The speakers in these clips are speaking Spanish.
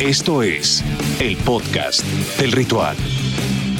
Esto es el podcast del ritual.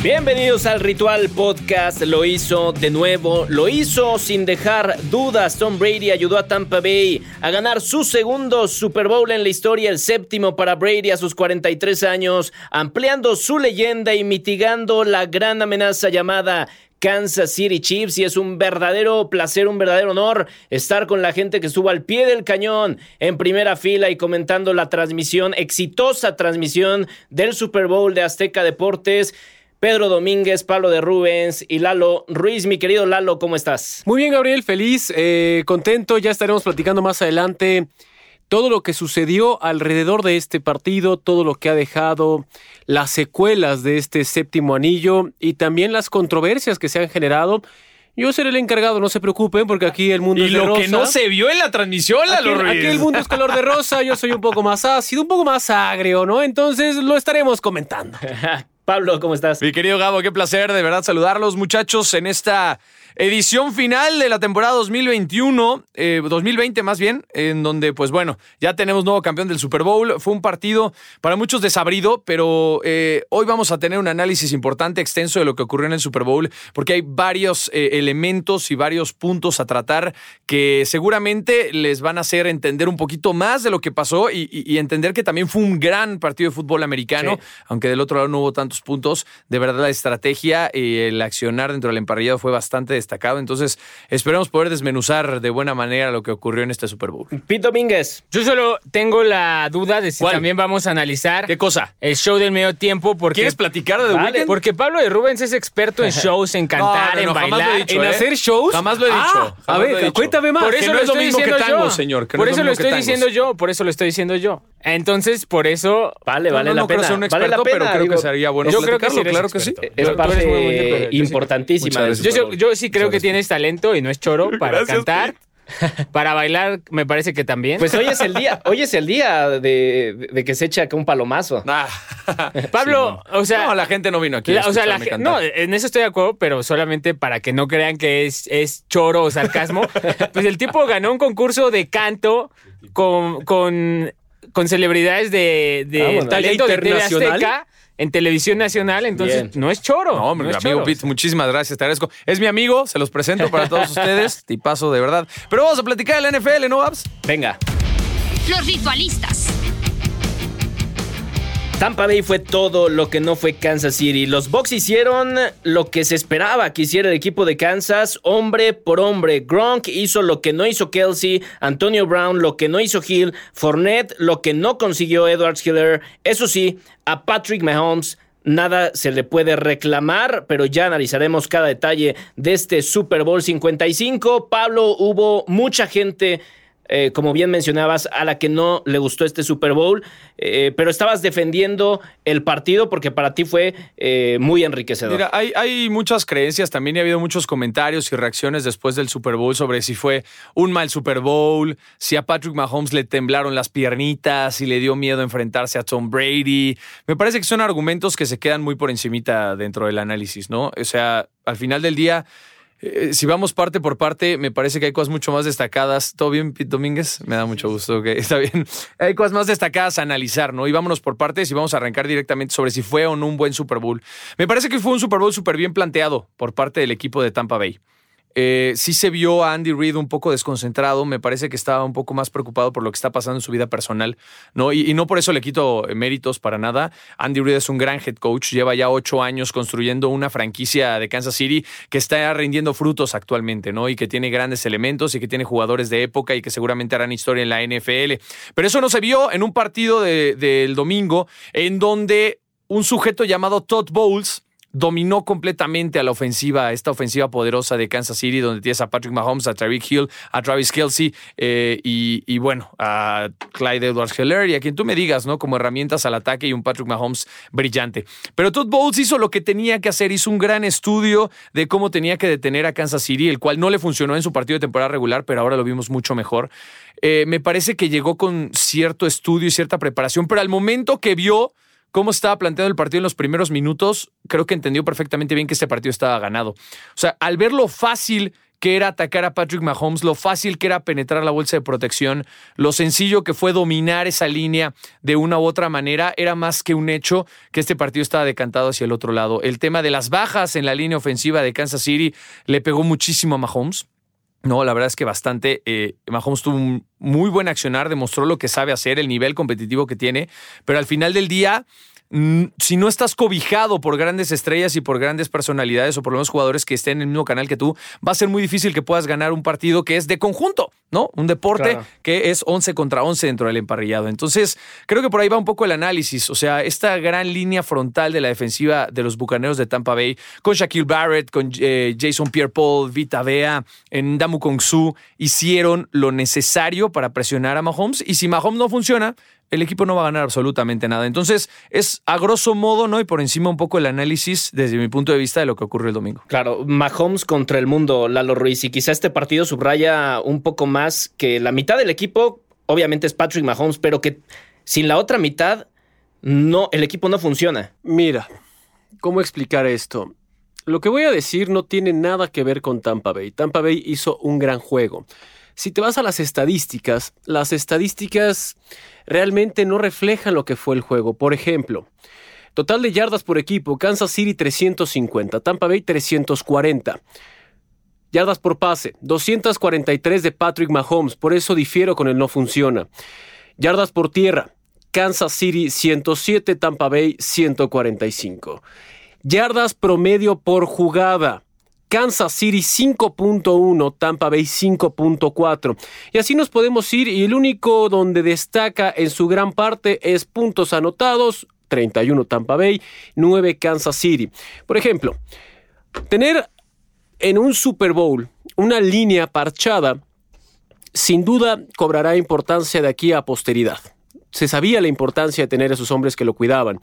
Bienvenidos al Ritual Podcast. Lo hizo de nuevo, lo hizo sin dejar dudas. Tom Brady ayudó a Tampa Bay a ganar su segundo Super Bowl en la historia, el séptimo para Brady a sus 43 años, ampliando su leyenda y mitigando la gran amenaza llamada Kansas City Chiefs y es un verdadero placer, un verdadero honor estar con la gente que estuvo al pie del cañón en primera fila y comentando la transmisión, exitosa transmisión del Super Bowl de Azteca Deportes. Pedro Domínguez, Pablo de Rubens y Lalo Ruiz. Mi querido Lalo, ¿cómo estás? Muy bien, Gabriel, feliz, eh, contento. Ya estaremos platicando más adelante todo lo que sucedió alrededor de este partido, todo lo que ha dejado, las secuelas de este séptimo anillo y también las controversias que se han generado. Yo seré el encargado, no se preocupen, porque aquí el mundo y es de lo rosa. que no se vio en la transmisión, Aquí, Lalo Ruiz. aquí el mundo es color de rosa, yo soy un poco más ácido, un poco más agrio, ¿no? Entonces lo estaremos comentando. Pablo, ¿cómo estás? Mi querido Gabo, qué placer de verdad saludarlos, muchachos, en esta edición final de la temporada 2021, eh, 2020 más bien, en donde, pues bueno, ya tenemos nuevo campeón del Super Bowl. Fue un partido para muchos desabrido, pero eh, hoy vamos a tener un análisis importante, extenso de lo que ocurrió en el Super Bowl, porque hay varios eh, elementos y varios puntos a tratar que seguramente les van a hacer entender un poquito más de lo que pasó y, y- y entender que también fue un gran partido de fútbol americano, aunque del otro lado no hubo tantos puntos. De verdad, la estrategia y el accionar dentro del emparrillado fue bastante destacado. Entonces, esperemos poder desmenuzar de buena manera lo que ocurrió en este Super Bowl. Pete Domínguez. Yo solo tengo la duda de si ¿Cuál? también vamos a analizar ¿Qué cosa? el show del medio tiempo porque ¿Quieres platicar de The Vale. Weeknd? porque Pablo de Rubens es experto en shows, en cantar, No, no, no, en jamás lo he bailar, dicho, en ¿eh? hacer shows. Jamás lo he dicho. Ah, a jamás lo he ver, dicho. cuéntame más. Por Que eso no lo es lo estoy mismo que diciendo tango, yo. señor, que no por es eso lo estoy diciendo yo, por eso lo estoy diciendo yo. Entonces, por eso Vale, vale no, la no creo pena. ser un vale la experto, pero pena, creo digo, que sería bueno yo creo que sí claro que sí. Es parte interpretador. Yo sí- importantísima. Yo, yo sí creo que tienes talento y no es choro para Gracias, cantar. Para bailar, me parece que también. Pues hoy es el día, hoy es el día de, de que se echa acá un palomazo. Ah. Pablo, o sea, no, la gente no vino aquí. La- o sea, la no, en eso estoy de acuerdo, pero solamente para que no crean que es, es choro o sarcasmo. pues el tipo ganó un concurso de canto con, con, con celebridades de, de Vámonos. talento de TV internacional. Azteca en televisión nacional, entonces Bien. no es choro. No, hombre, no mi es amigo choro. Pete, muchísimas gracias, te agradezco. Es mi amigo, se los presento para todos ustedes. Tipazo, de verdad. Pero vamos a platicar de la NFL, ¿no, Babs? Venga. Los ritualistas. Tampa Bay fue todo lo que no fue Kansas City. Los Bucks hicieron lo que se esperaba que hiciera el equipo de Kansas, hombre por hombre. Gronk hizo lo que no hizo Kelsey, Antonio Brown lo que no hizo Hill, Fournette lo que no consiguió Edwards Hiller. Eso sí, a Patrick Mahomes nada se le puede reclamar, pero ya analizaremos cada detalle de este Super Bowl 55. Pablo, hubo mucha gente eh, como bien mencionabas, a la que no le gustó este Super Bowl, eh, pero estabas defendiendo el partido porque para ti fue eh, muy enriquecedor. Mira, hay, hay muchas creencias también y ha habido muchos comentarios y reacciones después del Super Bowl sobre si fue un mal Super Bowl, si a Patrick Mahomes le temblaron las piernitas, si le dio miedo enfrentarse a Tom Brady. Me parece que son argumentos que se quedan muy por encimita dentro del análisis, ¿no? O sea, al final del día... eh, si vamos parte por parte, me parece que hay cosas mucho más destacadas. ¿Todo bien, Pete Domínguez? Me da mucho gusto. que Está bien. Hay cosas más destacadas a analizar, ¿no? Y vámonos por partes y vamos a arrancar directamente sobre si fue o no un buen Super Bowl. Me parece que fue un Super Bowl súper bien planteado por parte del equipo de Tampa Bay. Eh, sí se vio a Andy Reid un poco desconcentrado, me parece que estaba un poco más preocupado por lo que está pasando en su vida personal, ¿no? Y, no por eso le quito eh, méritos para nada. Andy Reid es un gran head coach, lleva ya ocho años construyendo una franquicia de Kansas City que está rindiendo frutos actualmente, ¿no? Y que tiene grandes elementos y que tiene jugadores de época y que seguramente harán historia en la NFL. Pero eso no se vio en un partido de- del domingo en donde un sujeto llamado Todd Bowles dominó completamente a la ofensiva, esta ofensiva poderosa de Kansas City, donde tienes a Patrick Mahomes, a Tyreek Hill, a Travis Kelsey eh, y, y, bueno, a Clyde Edwards Heller y a quien tú me digas, ¿no? Como herramientas al ataque y un Patrick Mahomes brillante. Pero Todd Bowles hizo lo que tenía que hacer, hizo un gran estudio de cómo tenía que detener a Kansas City, el cual no le funcionó en su partido de temporada regular, pero ahora lo vimos mucho mejor. Eh, me parece que llegó con cierto estudio y cierta preparación, pero al momento que vio cómo estaba planteado el partido en los primeros minutos, creo que entendió perfectamente bien que este partido estaba ganado. O sea, al ver lo fácil que era atacar a Patrick Mahomes, lo fácil que era penetrar la bolsa de protección, lo sencillo que fue dominar esa línea de una u otra manera, era más que un hecho que este partido estaba decantado hacia el otro lado. El tema de las bajas en la línea ofensiva de Kansas City le pegó muchísimo a Mahomes. No, la verdad es que bastante. Eh, Mahomes tuvo un muy buen accionar, demostró lo que sabe hacer, el nivel competitivo que tiene, pero al final del día si no estás cobijado por grandes estrellas y por grandes personalidades o por lo menos jugadores que estén en el mismo canal que tú, va a ser muy difícil que puedas ganar un partido que es de conjunto, ¿no? Un deporte que es 11 contra 11 dentro del emparrillado. Entonces, creo que por ahí va un poco el análisis. O sea, esta gran línea frontal de la defensiva de los bucaneros de Tampa Bay, con Shaquille Barrett, con eh, Jason Pierre Paul, Vita Vea, en Damu Kong Su, hicieron lo necesario para presionar a Mahomes. Y si Mahomes no funciona, el equipo no va a ganar absolutamente nada. Entonces, es a grosso modo, ¿no? Y por encima un poco el análisis desde mi punto de vista de lo que ocurrió el domingo. Claro, Mahomes contra el mundo, Lalo Ruiz. Y quizá este partido subraya un poco más que la mitad del equipo, obviamente es Patrick Mahomes, pero que sin la otra mitad, no, el equipo no funciona. Mira, ¿cómo explicar esto? Lo que voy a decir no tiene nada que ver con Tampa Bay. Tampa Bay hizo un gran juego. Si te vas a las estadísticas, las estadísticas realmente no reflejan lo que fue el juego. Por ejemplo, total de yardas por equipo, Kansas City 350, Tampa Bay 340. Yardas por pase, 243 de Patrick Mahomes, por eso difiero con el no funciona. Yardas por tierra, Kansas City 107, Tampa Bay 145. Yardas promedio por jugada, Kansas City 5.1, Tampa Bay 5.4. Y así nos podemos ir y el único donde destaca en su gran parte es puntos anotados, 31 Tampa Bay, 9 Kansas City. Por ejemplo, tener en un Super Bowl una línea parchada sin duda cobrará importancia de aquí a posteridad. Se sabía la importancia de tener a esos hombres que lo cuidaban.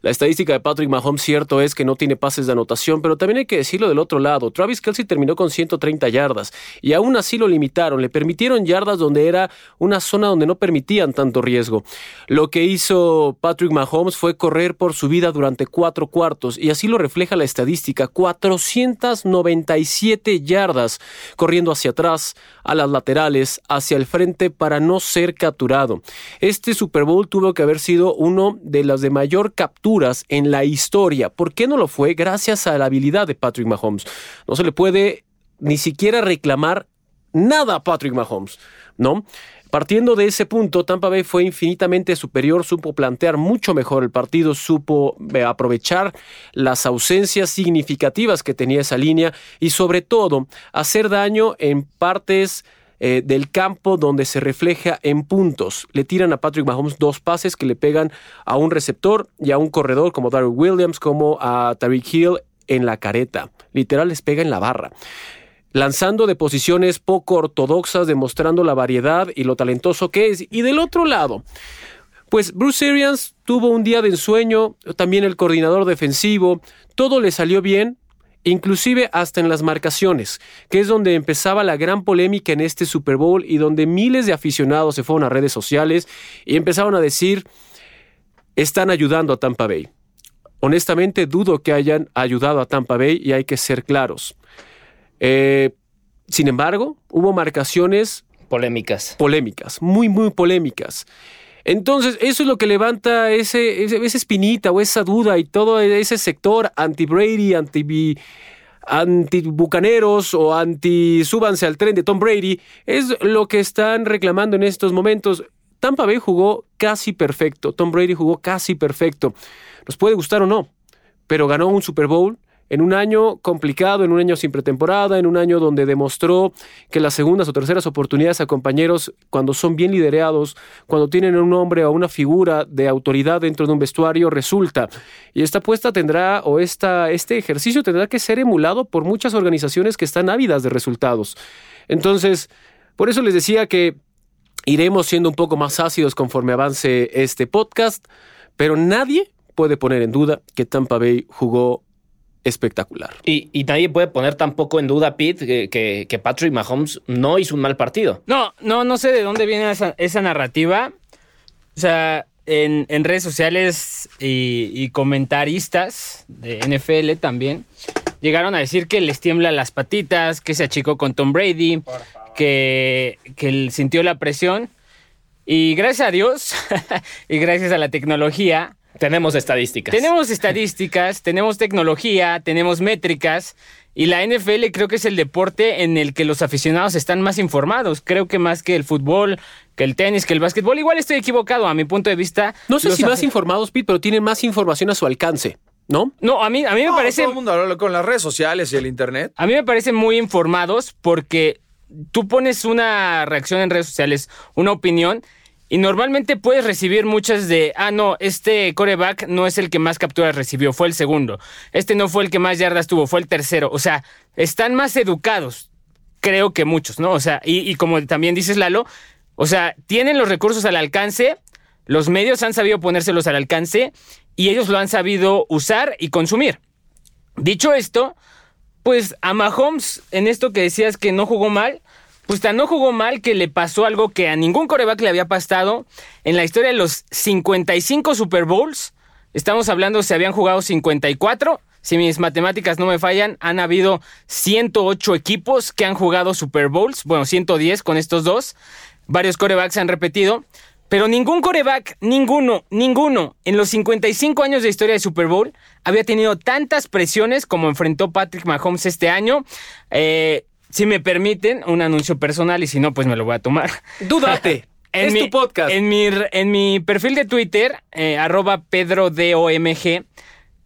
La estadística de Patrick Mahomes, cierto, es que no tiene pases de anotación, pero también hay que decirlo del otro lado. Travis Kelsey terminó con 130 yardas y aún así lo limitaron. Le permitieron yardas donde era una zona donde no permitían tanto riesgo. Lo que hizo Patrick Mahomes fue correr por su vida durante cuatro cuartos y así lo refleja la estadística. 497 yardas corriendo hacia atrás, a las laterales, hacia el frente para no ser capturado. Este Super Bowl tuvo que haber sido uno de los de mayor captura en la historia. ¿Por qué no lo fue? Gracias a la habilidad de Patrick Mahomes. No se le puede ni siquiera reclamar nada a Patrick Mahomes, ¿no? Partiendo de ese punto, Tampa Bay fue infinitamente superior, supo plantear mucho mejor el partido, supo eh, aprovechar las ausencias significativas que tenía esa línea y sobre todo hacer daño en partes eh, del campo donde se refleja en puntos. Le tiran a Patrick Mahomes dos pases que le pegan a un receptor y a un corredor como Darryl Williams, como a Tariq Hill en la careta. Literal les pega en la barra lanzando de posiciones poco ortodoxas, demostrando la variedad y lo talentoso que es. Y del otro lado, pues Bruce Arians tuvo un día de ensueño, también el coordinador defensivo, todo le salió bien, inclusive hasta en las marcaciones, que es donde empezaba la gran polémica en este Super Bowl y donde miles de aficionados se fueron a redes sociales y empezaron a decir, están ayudando a Tampa Bay. Honestamente dudo que hayan ayudado a Tampa Bay y hay que ser claros. Eh, sin embargo, hubo marcaciones polémicas. Polémicas, muy, muy polémicas. Entonces, eso es lo que levanta ese, esa espinita o esa duda y todo ese sector anti-Brady, anti anti-bucaneros o anti-súbanse al tren de Tom Brady, es lo que están reclamando en estos momentos. Tampa Bay jugó casi perfecto, Tom Brady jugó casi perfecto. Nos puede gustar o no, pero ganó un Super Bowl en un año complicado, en un año sin pretemporada, en un año donde demostró que las segundas o terceras oportunidades a compañeros, cuando son bien liderados, cuando tienen un hombre o una figura de autoridad dentro de un vestuario, resulta. Y esta apuesta tendrá, o esta, este ejercicio tendrá que ser emulado por muchas organizaciones que están ávidas de resultados. Entonces, por eso les decía que iremos siendo un poco más ácidos conforme avance este podcast, pero nadie puede poner en duda que Tampa Bay jugó espectacular. Y, nadie puede poner tampoco en duda, Pete, que, Patrick Mahomes no hizo un mal partido. No, no, no sé de dónde viene esa, narrativa. O sea, en, redes sociales y, comentaristas de NFL también llegaron a decir que les tiembla las patitas, que se achicó con Tom Brady, que, que él sintió la presión. Y gracias a Dios y gracias a la tecnología, Tenemos estadísticas. tenemos estadísticas, tenemos tecnología, tenemos métricas. Y la NFL creo que es el deporte en el que los aficionados están más informados. Creo que más que el fútbol, que el tenis, que el básquetbol. Igual estoy equivocado a mi punto de vista. No sé si más informados, Pete, pero tienen más información a su alcance, ¿no? No, a mí, a mí me No, parece... Todo el mundo habla con las redes sociales y el internet. A mí me parecen muy informados porque tú pones una reacción en redes sociales, una opinión, y normalmente puedes recibir muchas de, ah, no, este coreback no es el que más capturas recibió, fue el segundo. Este no fue el que más yardas tuvo, fue el tercero. O sea, están más educados, creo que muchos, ¿no? O sea, y, y como también dices, Lalo, o sea, tienen los recursos al alcance, los medios han sabido ponérselos al alcance y ellos lo han sabido usar y consumir. Dicho esto, pues a Mahomes, en esto que decías que no jugó mal, pues tan no jugó mal que le pasó algo que a ningún coreback le había pasado en la historia de los 55 Super Bowls. Estamos hablando, se habían jugado 54. Si mis matemáticas no me fallan, han habido 108 equipos que han jugado Super Bowls. Bueno, 110 con estos dos. Varios corebacks han repetido. Pero ningún coreback, ninguno, ninguno, en los 55 años de historia de Super Bowl había tenido tantas presiones como enfrentó Patrick Mahomes este año. Eh, si me permiten, un anuncio personal y si no, pues me lo voy a tomar. Dúdate. es mi, tu podcast. En mi, en mi perfil de Twitter, eh, arroba PedroDOMG,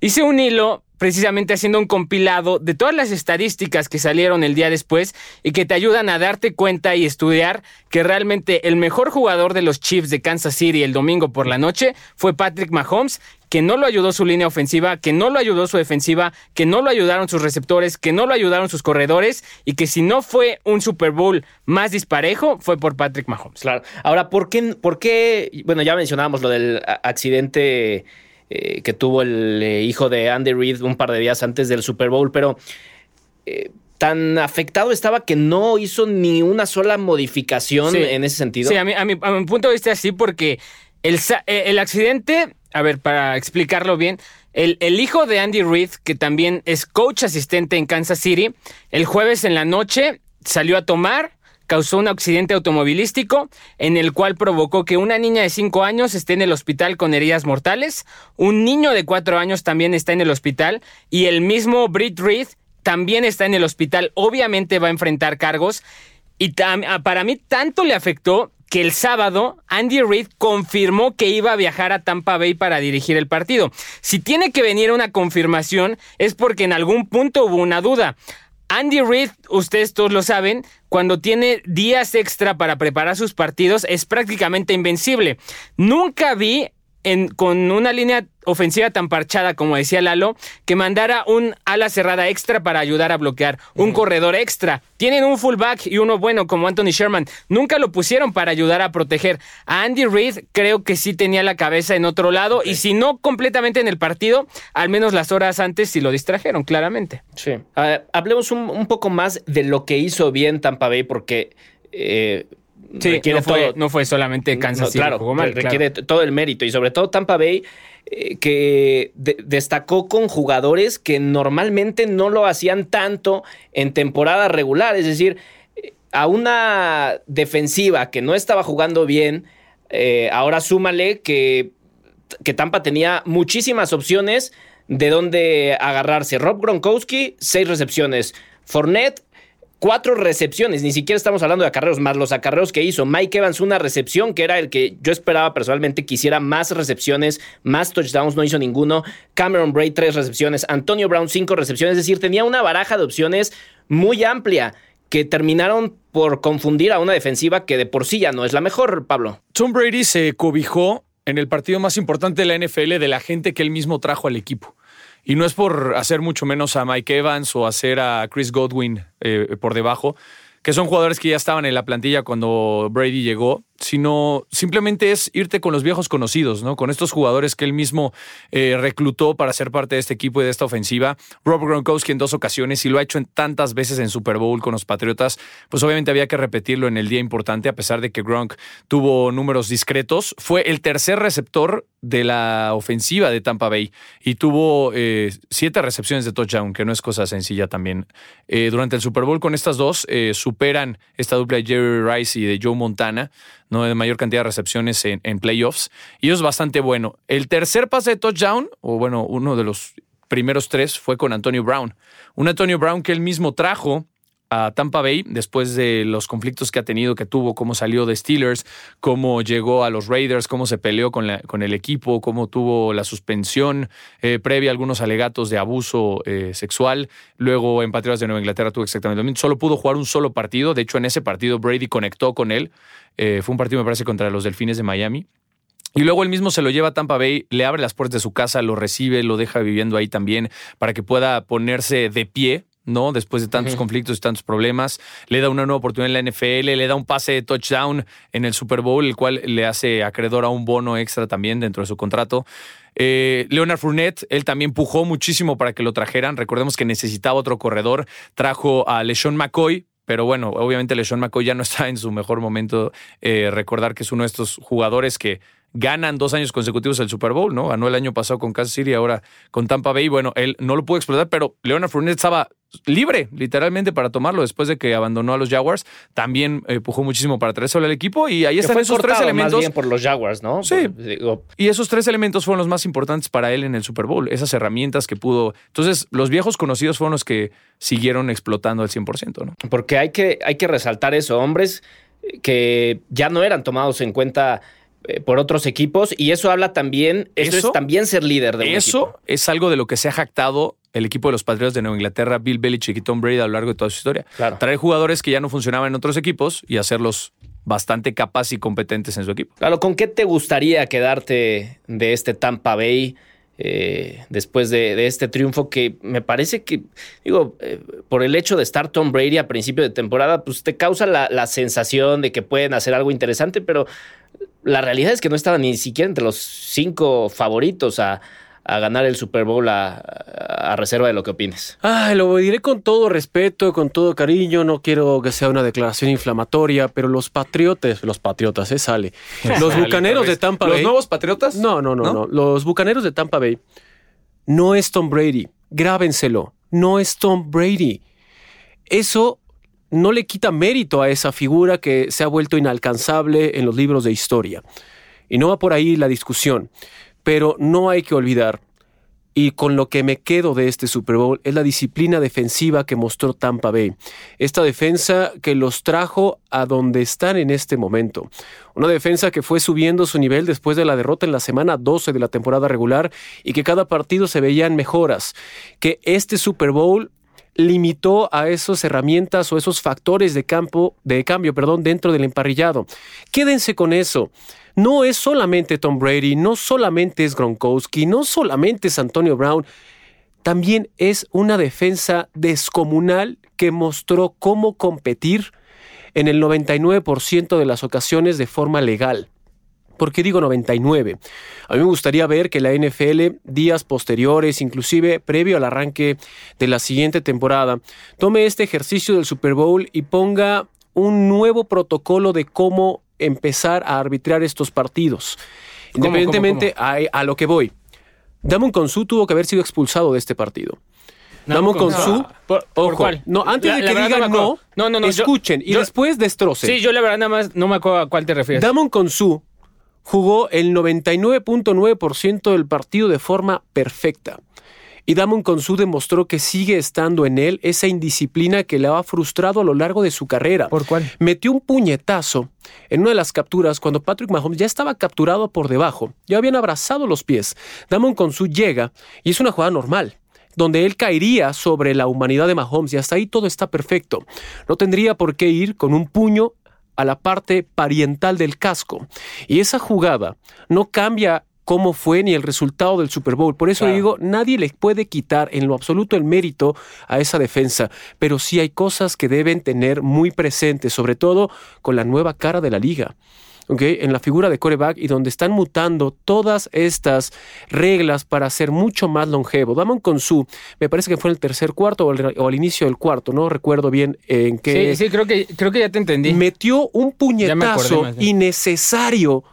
hice un hilo precisamente haciendo un compilado de todas las estadísticas que salieron el día después y que te ayudan a darte cuenta y estudiar que realmente el mejor jugador de los Chiefs de Kansas City el domingo por la noche fue Patrick Mahomes, que no lo ayudó su línea ofensiva, que no lo ayudó su defensiva, que no lo ayudaron sus receptores, que no lo ayudaron sus corredores y que si no fue un Super Bowl más disparejo fue por Patrick Mahomes. Claro. Ahora, ¿por qué, por qué? Bueno, ya mencionábamos lo del accidente eh, que tuvo el eh, hijo de Andy Reid un par de días antes del Super Bowl, pero eh, tan afectado estaba que no hizo ni una sola modificación Sí. en ese sentido. Sí, a mi, a mi- a mi punto de vista sí, porque el, el accidente, a ver, para explicarlo bien, el, el hijo de Andy Reid, que también es coach asistente en Kansas City, el jueves en la noche salió a tomar, causó un accidente automovilístico en el cual provocó que una niña de 5 años esté en el hospital con heridas mortales, un niño de 4 años también está en el hospital y el mismo Britt Reid también está en el hospital, obviamente va a enfrentar cargos y tam- a- para mí tanto le afectó que el sábado Andy Reid confirmó que iba a viajar a Tampa Bay para dirigir el partido. Si tiene que venir una confirmación es porque en algún punto hubo una duda. Andy Reid, ustedes todos lo saben, cuando tiene días extra para preparar sus partidos es prácticamente invencible. Nunca vi en- con una línea ofensiva tan parchada como decía Lalo, que mandara un ala cerrada extra para ayudar a bloquear, un corredor extra. Tienen un fullback y uno bueno como Anthony Sherman. Nunca lo pusieron para ayudar a proteger. A Andy Reid creo que sí tenía la cabeza en otro lado y si no completamente en el partido, al menos las horas antes sí lo distrajeron, claramente. Sí. Hablemos un, un poco más de lo que hizo bien Tampa Bay, porque eh, Sí, requiere no fue, todo- no fue solamente Kansas No, City claro, jugó mal, requiere todo el mérito y sobre todo Tampa Bay eh, que de- destacó con jugadores que normalmente no lo hacían tanto en temporada regular, es decir, eh, a una defensiva que no estaba jugando bien, eh, ahora súmale que, que Tampa tenía muchísimas opciones de dónde agarrarse. Rob Gronkowski, seis recepciones. Fournette, cuatro recepciones, ni siquiera estamos hablando de acarreos, más los acarreos que hizo. Mike Evans, una recepción que era el que yo esperaba personalmente que hiciera más recepciones, más touchdowns, no hizo ninguno. Cameron Bray, tres recepciones. Antonio Brown, cinco recepciones, es decir, tenía una baraja de opciones muy amplia que terminaron por confundir a una defensiva que de por sí ya no es la mejor, Pablo. Tom Brady se cobijó en el partido más importante de la NFL de la gente que él mismo trajo al equipo. Y no es por hacer mucho menos a Mike Evans o hacer a Chris Godwin eh, por debajo, que son jugadores que ya estaban en la plantilla cuando Brady llegó, sino simplemente es irte con los viejos conocidos, ¿no? Con estos jugadores que él mismo eh, reclutó para ser parte de este equipo y de esta ofensiva. Rob Gronkowski en dos ocasiones y lo ha hecho en tantas veces en Super Bowl con los Patriotas, pues obviamente había que repetirlo en el día importante, a pesar de que Gronk tuvo números discretos. Fue el tercer receptor de la ofensiva de Tampa Bay y tuvo eh, siete recepciones de touchdown, que no es cosa sencilla también. Eh, durante el Super Bowl con estas dos superan esta dupla de Jerry Rice y de Joe Montana, ¿no? de mayor cantidad de recepciones en, playoffs, y es bastante bueno. El tercer pase de touchdown, o bueno, uno de los primeros tres, fue con Antonio Brown. Un Antonio Brown que él mismo trajo a Tampa Bay después de los conflictos que ha tenido, que tuvo, cómo salió de Steelers, cómo llegó a los Raiders, cómo se peleó con, con el equipo, cómo tuvo la suspensión eh, previa a algunos alegatos de abuso eh, sexual. Luego en Patriotas de Nueva Inglaterra tuvo exactamente lo mismo. Solo pudo jugar un solo partido. De hecho, en ese partido Brady conectó con él. Eh, fue un partido, me parece, contra los Delfines de Miami. Y luego él mismo se lo lleva a Tampa Bay, le abre las puertas de su casa, lo recibe, lo deja viviendo ahí también para que pueda ponerse de pie ¿no? Después de tantos conflictos y tantos problemas. Le da una nueva oportunidad en la NFL, le da un pase de touchdown en el Super Bowl, el cual le hace acreedor a un bono extra también dentro de su contrato. Eh, Leonard Fournette, él también pujó muchísimo para que lo trajeran. Recordemos que necesitaba otro corredor. Trajo a LeSean McCoy, pero bueno, obviamente LeSean McCoy ya no está en su mejor momento. Eh, recordar que es uno de estos jugadores que ganan dos años consecutivos el Super Bowl, ¿no? Ganó el año pasado con Kansas City, ahora con Tampa Bay. Bueno, él no lo pudo explotar, pero Leonard Fournette estaba libre, literalmente, para tomarlo después de que abandonó a los Jaguars. También empujó muchísimo para traerse al equipo y ahí están esos tres elementos. Más bien por los Jaguars, ¿no? Sí. Y esos tres elementos fueron los más importantes para él en el Super Bowl, esas herramientas que pudo. Entonces, los viejos conocidos fueron los que siguieron explotando al 100%, ¿no? Porque hay que, hay que resaltar eso, hombres que ya no eran tomados en cuenta eh, por otros equipos y eso habla también, eso, es también ser líder de un Eso es algo de lo que se ha jactado el equipo de los Patriotas de Nueva Inglaterra, Bill Belichick y Tom Brady a lo largo de toda su historia. Traer jugadores que ya no funcionaban en otros equipos y hacerlos bastante capaces y competentes en su equipo. Claro, ¿con qué te gustaría quedarte de este Tampa Bay? Eh, después de, este triunfo que me parece que, digo, eh, por el hecho de estar Tom Brady a principio de temporada, pues te causa la, la, sensación de que pueden hacer algo interesante, pero la realidad es que no estaban ni siquiera entre los cinco favoritos a, ganar el Super Bowl a, reserva de lo que opines. Ah, lo diré con todo respeto, con todo cariño. No quiero que sea una declaración inflamatoria, pero los patriotas, los patriotas, ¿eh? Sale. Los bucaneros de Tampa Bay. ¿Los nuevos patriotas? No, no, no, no, Los bucaneros de Tampa Bay no es Tom Brady. Grábenselo. No es Tom Brady. Eso no le quita mérito a esa figura que se ha vuelto inalcanzable en los libros de historia. Y no va por ahí la discusión, pero no hay que olvidar, y con lo que me quedo de este Super Bowl, es la disciplina defensiva que mostró Tampa Bay. Esta defensa que los trajo a donde están en este momento. Una defensa que fue subiendo su nivel después de la derrota en la semana 12 de la temporada regular y que cada partido se veían mejoras. Que este Super Bowl limitó a esas herramientas o esos factores de campo, de cambio, perdón, dentro del emparrillado. Quédense con eso. No es solamente Tom Brady, no solamente es Gronkowski, no solamente es Antonio Brown, también es una defensa descomunal que mostró cómo competir en el 99% de las ocasiones de forma legal. ¿Por qué digo 99? A mí me gustaría ver que la NFL, días posteriores, inclusive previo al arranque de la siguiente temporada, tome este ejercicio del Super Bowl y ponga un nuevo protocolo de cómo empezar a arbitrar estos partidos. Independientemente A, lo que voy. Damon Consu tuvo que haber sido expulsado de este partido. Damon Consu, ¿Por, cuál? No, antes de que digan no, no, no, escuchen y después destrocen. Sí, yo la verdad nada más no me acuerdo a cuál te refieres. Damon Consu jugó el 99.9% del partido de forma perfecta. Y Damon Consu demostró que sigue estando en él esa indisciplina que le ha frustrado a lo largo de su carrera. ¿Por cuál? Metió un puñetazo en una de las capturas cuando Patrick Mahomes ya estaba capturado por debajo. Ya habían abrazado los pies. Damon Consu llega y es una jugada normal donde él caería sobre la humanidad de Mahomes y hasta ahí todo está perfecto. No tendría por qué ir con un puño a la parte pariental del casco. Y esa jugada no cambia cómo fue ni el resultado del Super Bowl. Por eso digo, nadie le puede quitar en lo absoluto el mérito a esa defensa, pero sí hay cosas que deben tener muy presentes, sobre todo con la nueva cara de la liga en la figura de coreback y donde están mutando todas estas reglas para ser mucho más longevo. Damon Consu, me parece que fue en el tercer cuarto o, al inicio del cuarto, no recuerdo bien en qué. Sí, sí, creo que, creo que ya te entendí. Metió un puñetazo innecesario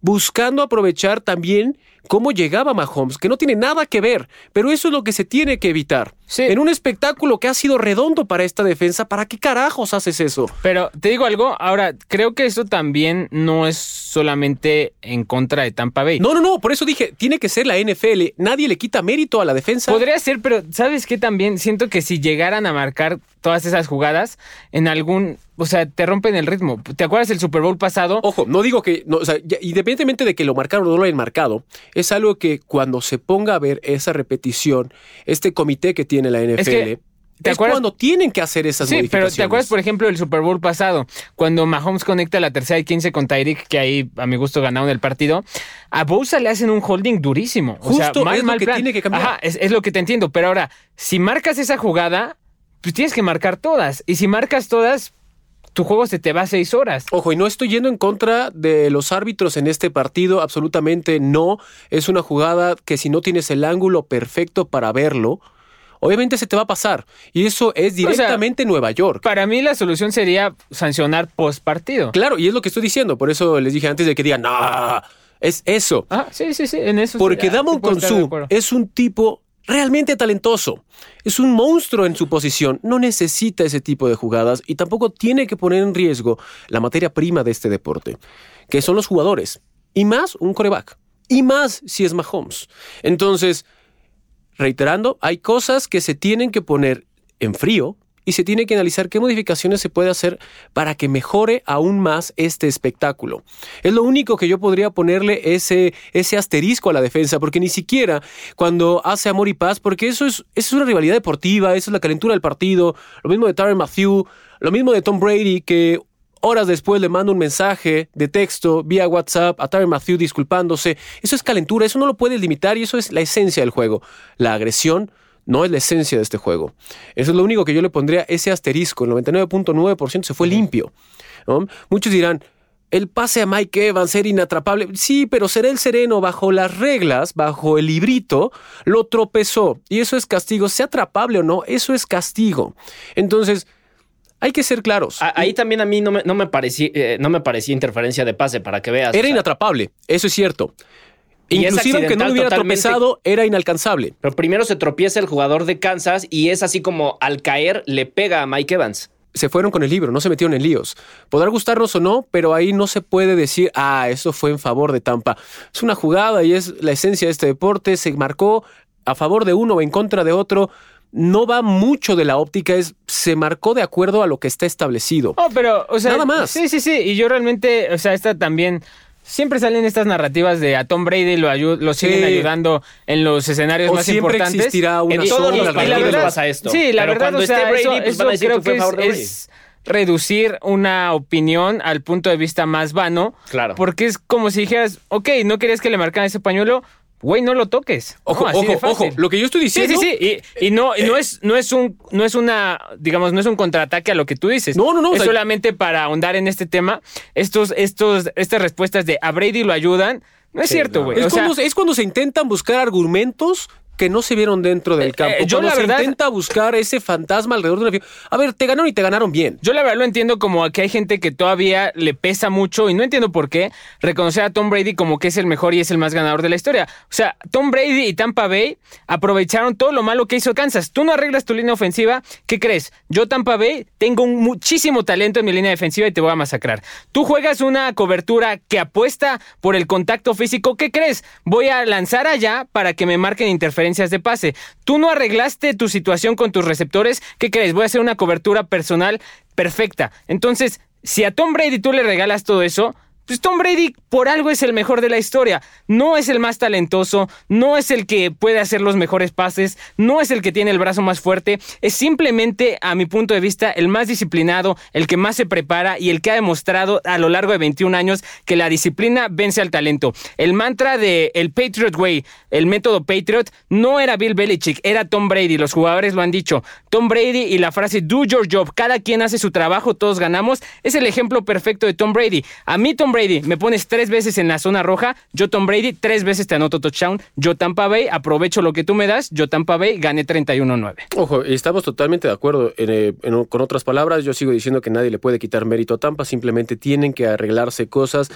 buscando aprovechar también cómo llegaba Mahomes, que no tiene nada que ver, pero eso es lo que se tiene que evitar. Sí. En un espectáculo que ha sido redondo para esta defensa, ¿para qué carajos haces eso? Pero te digo algo, ahora creo que eso también no es solamente en contra de Tampa Bay. No, no, no, por eso dije, tiene que ser la NFL. Nadie le quita mérito a la defensa. Podría ser, pero ¿sabes qué también? Siento que si llegaran a marcar todas esas jugadas, en algún, o sea, te rompen el ritmo. ¿Te acuerdas el Super Bowl pasado? Ojo, no digo que, no, o sea, ya- independientemente de que lo marcaron o no lo hayan marcado, es algo que cuando se ponga a ver esa repetición, este comité que tiene la NFL, que, ¿te es acuerdas? cuando tienen que hacer esas Sí, pero. ¿te acuerdas, por ejemplo, del Super Bowl pasado? Cuando Mahomes conecta la tercera y 15 con Tyreek, que ahí a mi gusto ganaron el partido. A Bosa le hacen un holding durísimo. O sea, Justo mal, es lo mal que plan. tiene que cambiar. Ajá, es, es lo que te entiendo. Pero ahora, si marcas esa jugada, pues tienes que marcar todas. Y si marcas todas, tu juego se te va seis horas. Ojo, y no estoy yendo en contra de los árbitros en este partido, absolutamente no. Es una jugada que si no tienes el ángulo perfecto para verlo, obviamente se te va a pasar. Y eso es directamente Nueva York. Para mí la solución sería sancionar post partido. Claro, y es lo que estoy diciendo. Por eso les dije antes de que digan, no, es eso. Ah, sí, sí, sí, en eso Porque sí, ah, Damon acuerdo. es un tipo realmente talentoso. Es un monstruo en su posición. No necesita ese tipo de jugadas y tampoco tiene que poner en riesgo la materia prima de este deporte, que son los jugadores. Y más un coreback. Y más si es Mahomes. Entonces, reiterando, hay cosas que se tienen que poner en frío y se tiene que analizar qué modificaciones se puede hacer para que mejore aún más este espectáculo. Es lo único que yo podría ponerle ese, ese asterisco a la defensa, porque ni siquiera cuando hace amor y paz, porque eso es, eso es una rivalidad deportiva, eso es la calentura del partido, lo mismo de Tyron Matthew, lo mismo de Tom Brady, que horas después le manda un mensaje de texto vía WhatsApp a Tyron Matthew disculpándose. Eso es calentura, eso no lo puedes limitar y eso es la esencia del juego. La agresión no es la esencia de este juego. Eso es lo único que yo le pondría ese asterisco. El 99.9% se fue limpio. ¿no? Muchos dirán, el pase a Mike Evans era inatrapable. Sí, pero será el sereno bajo las reglas, bajo el librito, lo tropezó. Y eso es castigo. Sea atrapable o no, eso es castigo. Entonces, hay que ser claros. Ahí también a mí no me, no me parecía, eh, no me parecía interferencia de pase, para que veas. Era O sea, inatrapable, eso es cierto. Y Inclusive aunque no hubiera totalmente. tropezado, era inalcanzable. Pero primero se tropieza el jugador de Kansas y es así como al caer le pega a Mike Evans. Se fueron con el libro, no se metieron en líos. Podrá gustarnos o no, pero ahí no se puede decir, ah, eso fue en favor de Tampa. Es una jugada y es la esencia de este deporte. Se marcó a favor de uno o en contra de otro. No va mucho de la óptica, es se marcó de acuerdo a lo que está establecido. Oh, pero, o sea. Nada más. Sí, sí, sí. Y yo realmente, o sea, esta también. Siempre salen estas narrativas de a Tom Brady lo, lo siguen Sí. ayudando en los escenarios O más siempre importantes. existirá una En todos los partidos pasa esto. Sí, la Pero verdad, cuando o sea, Brady, eso, pues eso van a decir creo que es, es reducir una opinión al punto de vista más vano. Claro. Porque es como si dijeras, ok, no querías que le marcaran ese pañuelo, güey, no lo toques. Ojo, No, ojo, ojo. Lo que yo estoy Sí, diciendo. sí, sí. Y, y no, no es, no es un, no es una, digamos, no es un contraataque a lo que tú dices. No, no, no, o Es sea- solamente para ahondar en este tema. Estos, estos, estas respuestas de a Brady lo ayudan. No es Sí, cierto, no. güey. Es, O sea, cuando, es cuando se intentan buscar argumentos que no se vieron dentro del Eh, campo. eh, yo cuando la se verdad- intenta buscar ese fantasma alrededor de una. A ver, te ganaron y te ganaron bien. Yo la verdad lo entiendo como que hay gente que todavía le pesa mucho y no entiendo por qué reconocer a Tom Brady como que es el mejor y es el más ganador de la historia. O sea, Tom Brady y Tampa Bay aprovecharon todo lo malo que hizo Kansas. Tú no arreglas tu línea ofensiva, ¿qué crees? Yo Tampa Bay tengo un muchísimo talento en mi línea defensiva y te voy a masacrar. Tú juegas una cobertura que apuesta por el contacto físico, ¿qué crees? Voy a lanzar allá para que me marquen de pase. Tú no arreglaste tu situación con tus receptores, ¿qué crees? Voy a hacer una cobertura personal perfecta. Entonces, si a Tom Brady tú le regalas todo eso, pues Tom Brady por algo es el mejor de la historia. No es el más talentoso, no es el que puede hacer los mejores pases, no es el que tiene el brazo más fuerte, es simplemente, a mi punto de vista, el más disciplinado, el que más se prepara y el que ha demostrado a lo largo de 21 años que la disciplina vence al talento. El mantra de el Patriot Way, el método Patriot, no era Bill Belichick, era Tom Brady. Los jugadores lo han dicho. Tom Brady y la frase do your job, cada quien hace su trabajo, todos ganamos, es el ejemplo perfecto de Tom Brady. A mí, Tom Brady, me pones tres veces en la zona roja, yo Tom Brady, tres veces te anoto touchdown, yo Tampa Bay, aprovecho lo que tú me das, yo Tampa Bay, gané 31-9. Ojo, estamos totalmente de acuerdo. En, eh, en- con otras palabras, yo sigo diciendo que nadie le puede quitar mérito a Tampa, simplemente tienen que arreglarse cosas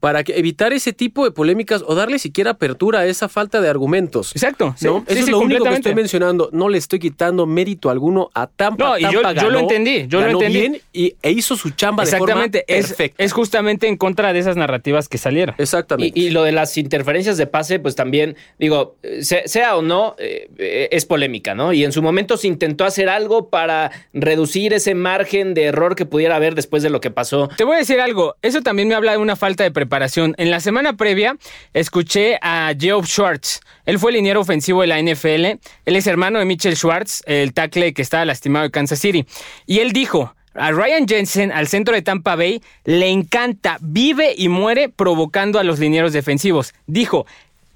para que evitar ese tipo de polémicas o darle siquiera apertura a esa falta de argumentos. Exacto. sí, ¿no? sí, Eso es sí, lo único que estoy mencionando. No le estoy quitando mérito alguno a Tampa. No, y yo- Tampa yo lo ganó, entendí, yo lo entendí. bien y, e hizo su chamba Exactamente. de forma Es, perfecta. es justamente en contra de esas narrativas que salieron. Exactamente. Y, y lo de las interferencias de pase, pues también, digo, se- sea o no, eh, eh, es polémica, ¿no? Y en su momento se intentó hacer algo para reducir ese margen de error que pudiera haber después de lo que pasó. Te voy a decir algo, eso también me habla de una falta de preparación. En la semana previa escuché a Geoff Schwartz. Él fue liniero ofensivo de la NFL. Él es hermano de Mitchell Schwartz, el tackle que estaba lastimado de Kansas City. Y él dijo, a Ryan Jensen, al centro de Tampa Bay, le encanta, vive y muere provocando a los linieros defensivos. Dijo,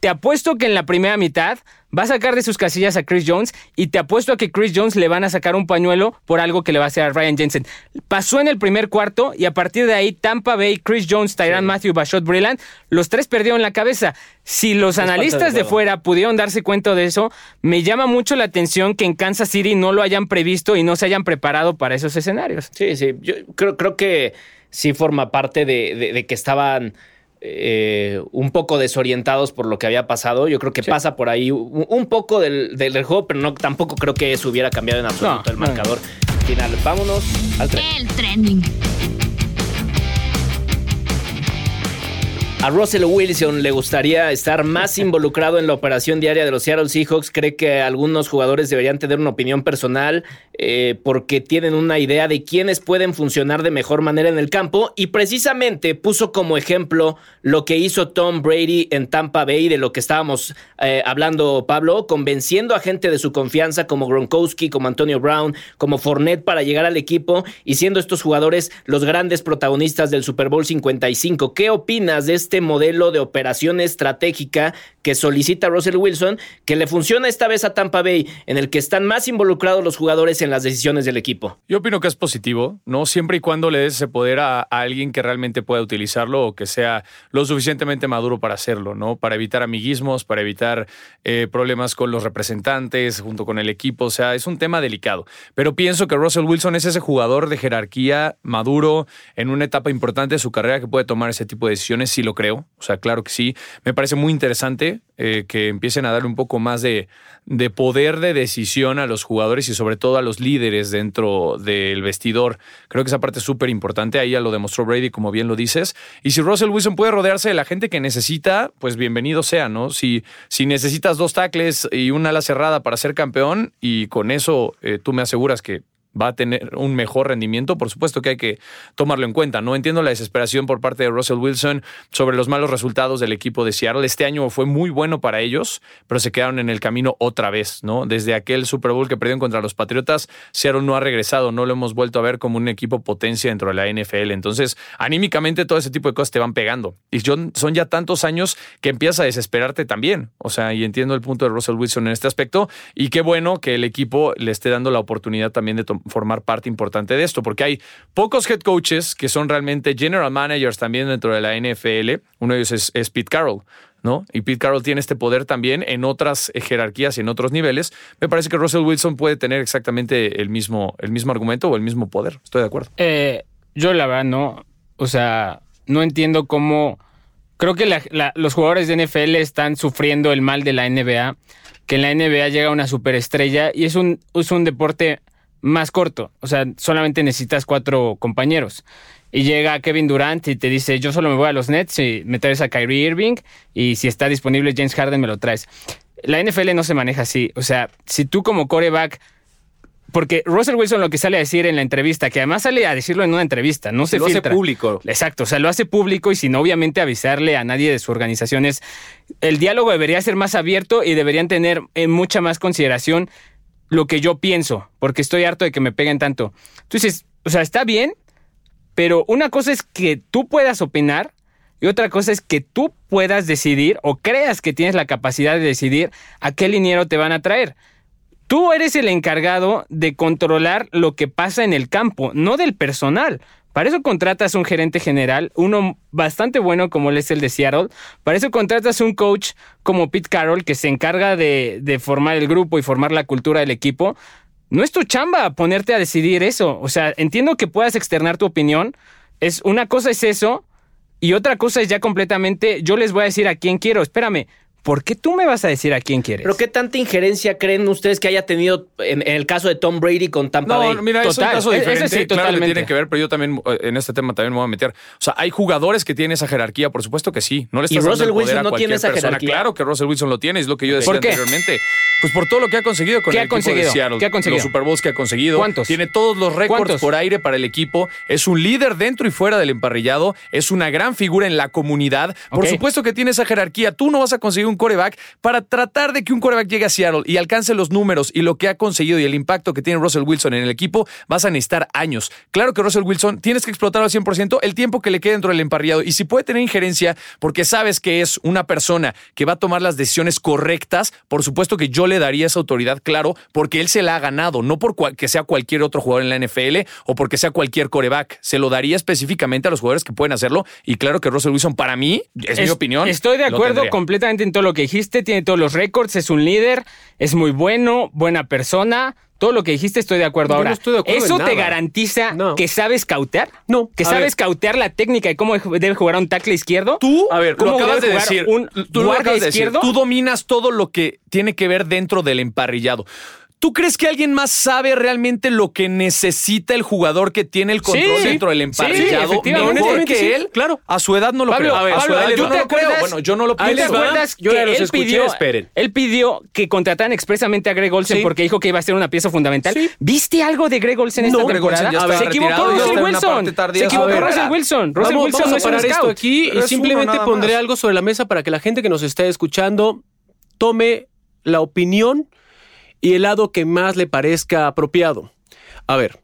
te apuesto que en la primera mitad va a sacar de sus casillas a Chris Jones y te apuesto a que Chris Jones le van a sacar un pañuelo por algo que le va a hacer a Ryan Jensen. Pasó en el primer cuarto y a partir de ahí Tampa Bay, Chris Jones, Tyrann Matthew, Bashot Brilland, los tres perdieron la cabeza. Si los analistas de fuera pudieron darse cuenta de eso, me llama mucho la atención que en Kansas City no lo hayan previsto y no se hayan preparado para esos escenarios. Sí, sí, yo creo, creo que sí forma parte de, de- de que estaban eh, un poco desorientados por lo que había pasado. Yo creo que pasa por ahí un, un poco del, del juego, pero no, tampoco creo que eso hubiera cambiado en absoluto No, el no. marcador final. Vámonos al tren. El trending. A Russell Wilson le gustaría estar más involucrado en la operación diaria de los Seattle Seahawks. Cree que algunos jugadores deberían tener una opinión personal eh, porque tienen una idea de quiénes pueden funcionar de mejor manera en el campo. Y precisamente puso como ejemplo lo que hizo Tom Brady en Tampa Bay, de lo que estábamos eh, hablando, Pablo, convenciendo a gente de su confianza como Gronkowski, como Antonio Brown, como Fournette para llegar al equipo y siendo estos jugadores los grandes protagonistas del Super Bowl 55. ¿Qué opinas de este modelo de operación estratégica que solicita Russell Wilson, que le funciona esta vez a Tampa Bay, en el que están más involucrados los jugadores en las decisiones del equipo? Yo opino que es positivo, ¿no? Siempre y cuando le des ese poder a, alguien que realmente pueda utilizarlo o que sea lo suficientemente maduro para hacerlo, ¿no? Para evitar amiguismos, para evitar eh, problemas con los representantes, junto con el equipo. O sea, es un tema delicado. Pero pienso que Russell Wilson es ese jugador de jerarquía maduro en una etapa importante de su carrera que puede tomar ese tipo de decisiones, sí lo creo. O sea, claro que sí. Me parece muy interesante eh, que empiecen a darle un poco más de, de poder de decisión a los jugadores y sobre todo a los líderes dentro del vestidor. Creo que esa parte es súper importante. Ahí ya lo demostró Brady, como bien lo dices. Y si Russell Wilson puede rodearse de la gente que necesita, pues bienvenido sea, ¿no? Si, si necesitas dos tackles y una ala cerrada para ser campeón y con eso eh, tú me aseguras que va a tener un mejor rendimiento, por supuesto que hay que tomarlo en cuenta. No entiendo la desesperación por parte de Russell Wilson sobre los malos resultados del equipo de Seattle. Este año fue muy bueno para ellos, pero se quedaron en el camino otra vez, ¿no? Desde aquel Super Bowl que perdieron contra los Patriotas, Seattle no ha regresado, no lo hemos vuelto a ver como un equipo potencia dentro de la NFL. Entonces, anímicamente todo ese tipo de cosas te van pegando. Y son ya tantos años que empiezas a desesperarte también. O sea, y entiendo el punto de Russell Wilson en este aspecto. Y qué bueno que el equipo le esté dando la oportunidad también de to- formar parte importante de esto, porque hay pocos head coaches que son realmente general managers también dentro de la NFL. Uno de ellos es, Pete Carroll. ¿No? Y Pete Carroll tiene este poder también en otras jerarquías y en otros niveles. Me parece que Russell Wilson puede tener exactamente el mismo, el mismo argumento o el mismo poder. Estoy de acuerdo. Eh, yo la verdad no, o sea, no entiendo cómo... Creo que los jugadores de NFL están sufriendo el mal de la NBA, que en la NBA llega una superestrella y es un, es un deporte más corto, o sea, solamente necesitas cuatro compañeros. Y llega Kevin Durant y te dice, yo solo me voy a los Nets y me traes a Kyrie Irving y si está disponible James Harden me lo traes. La NFL no se maneja así, o sea, si tú como coreback porque Russell Wilson lo que sale a decir en la entrevista, que además sale a decirlo en una entrevista, no se lo hace público. Exacto, o sea, lo hace público y sin obviamente avisarle a nadie de su organización. Es, el diálogo debería ser más abierto y deberían tener en mucha más consideración lo que yo pienso, porque estoy harto de que me peguen tanto. Entonces, o sea, está bien, pero una cosa es que tú puedas opinar y otra cosa es que tú puedas decidir o creas que tienes la capacidad de decidir a qué liniero te van a traer. Tú eres el encargado de controlar lo que pasa en el campo, no del personal. Para eso contratas un gerente general, uno bastante bueno como él es el de Seattle. Para eso contratas un coach como Pete Carroll que se encarga de, de formar el grupo y formar la cultura del equipo. No es tu chamba ponerte a decidir eso. O sea, entiendo que puedas externar tu opinión. Es una cosa es eso Y otra cosa es ya completamente, yo les voy a decir a quién quiero. Espérame, ¿por qué tú me vas a decir a quién quieres? Pero qué tanta injerencia creen ustedes que haya tenido en, en el caso de Tom Brady con Tampa Bay. No, mira, es un Total, caso ese diferente. sí, claro que totalmente. tiene que ver, pero yo también eh, en este tema también me voy a meter. O sea, hay jugadores que tienen esa jerarquía, por supuesto que sí. No le Y estás dando Russell el poder Wilson a no cualquier tiene esa persona. jerarquía. Claro que Russell Wilson lo tiene, es lo que yo decía ¿Por qué? anteriormente. Pues por todo lo que ha conseguido con ¿Qué el ha equipo conseguido? de Seattle. ¿Qué ha conseguido? Los Super Bowls que ha conseguido. ¿Cuántos? Tiene todos los récords por aire para el equipo. Es un líder dentro y fuera del emparrillado. Es una gran figura en la comunidad. Por supuesto que tiene esa jerarquía. Tú no vas a conseguir un coreback para tratar de que un coreback llegue a Seattle y alcance los números y lo que ha conseguido y el impacto que tiene Russell Wilson en el equipo, vas a necesitar años. Claro que Russell Wilson tienes que explotarlo al 100% el tiempo que le quede dentro del emparrillado. Y si puede tener injerencia porque sabes que es una persona que va a tomar las decisiones correctas, por supuesto que yo le daría esa autoridad, claro, porque él se la ha ganado, no por que sea cualquier otro jugador en la NFL o porque sea cualquier coreback. Se lo daría específicamente a los jugadores que pueden hacerlo. Y claro que Russell Wilson, para mí, es, mi Es- opinión. Estoy de acuerdo completamente en todo lo que dijiste. Tiene todos los récords, es un líder, es muy bueno, buena persona. Todo lo que dijiste estoy de acuerdo. Yo no Ahora, estoy de acuerdo ¿eso en te nada. garantiza No. que sabes cautear? No, ¿Que a sabes cautear la técnica de cómo debe jugar un tackle izquierdo? Tú, A ver, lo ¿Cómo acabas de debe jugar decir. un tú lo guardia acabas de decir. izquierdo? Tú dominas todo lo que tiene que ver dentro del emparrillado. ¿Tú crees que alguien más sabe realmente lo que necesita el jugador que tiene el control Sí, dentro del sí, emparrillado? efectivamente. mejor que Sí, él, claro. A su edad no lo Pablo, creo. a ver, a su edad ¿tú yo no te lo creo. Bueno, yo no lo ¿Tú Ahí te acuerdas Yo que ya los él escuché, pidió, esperen. él pidió que contrataran expresamente a Greg Olsen Sí. porque dijo que iba a ser una pieza fundamental? Sí. ¿Viste algo de Greg Olsen No, esta Greg Olsen temporada? está ver, se equivocó Russell Wilson. Se equivocó. Russell Wilson. Russell Wilson no es un scout. aquí y simplemente pondré algo sobre la mesa para que la gente que nos está escuchando tome la opinión y el lado que más le parezca apropiado. A ver,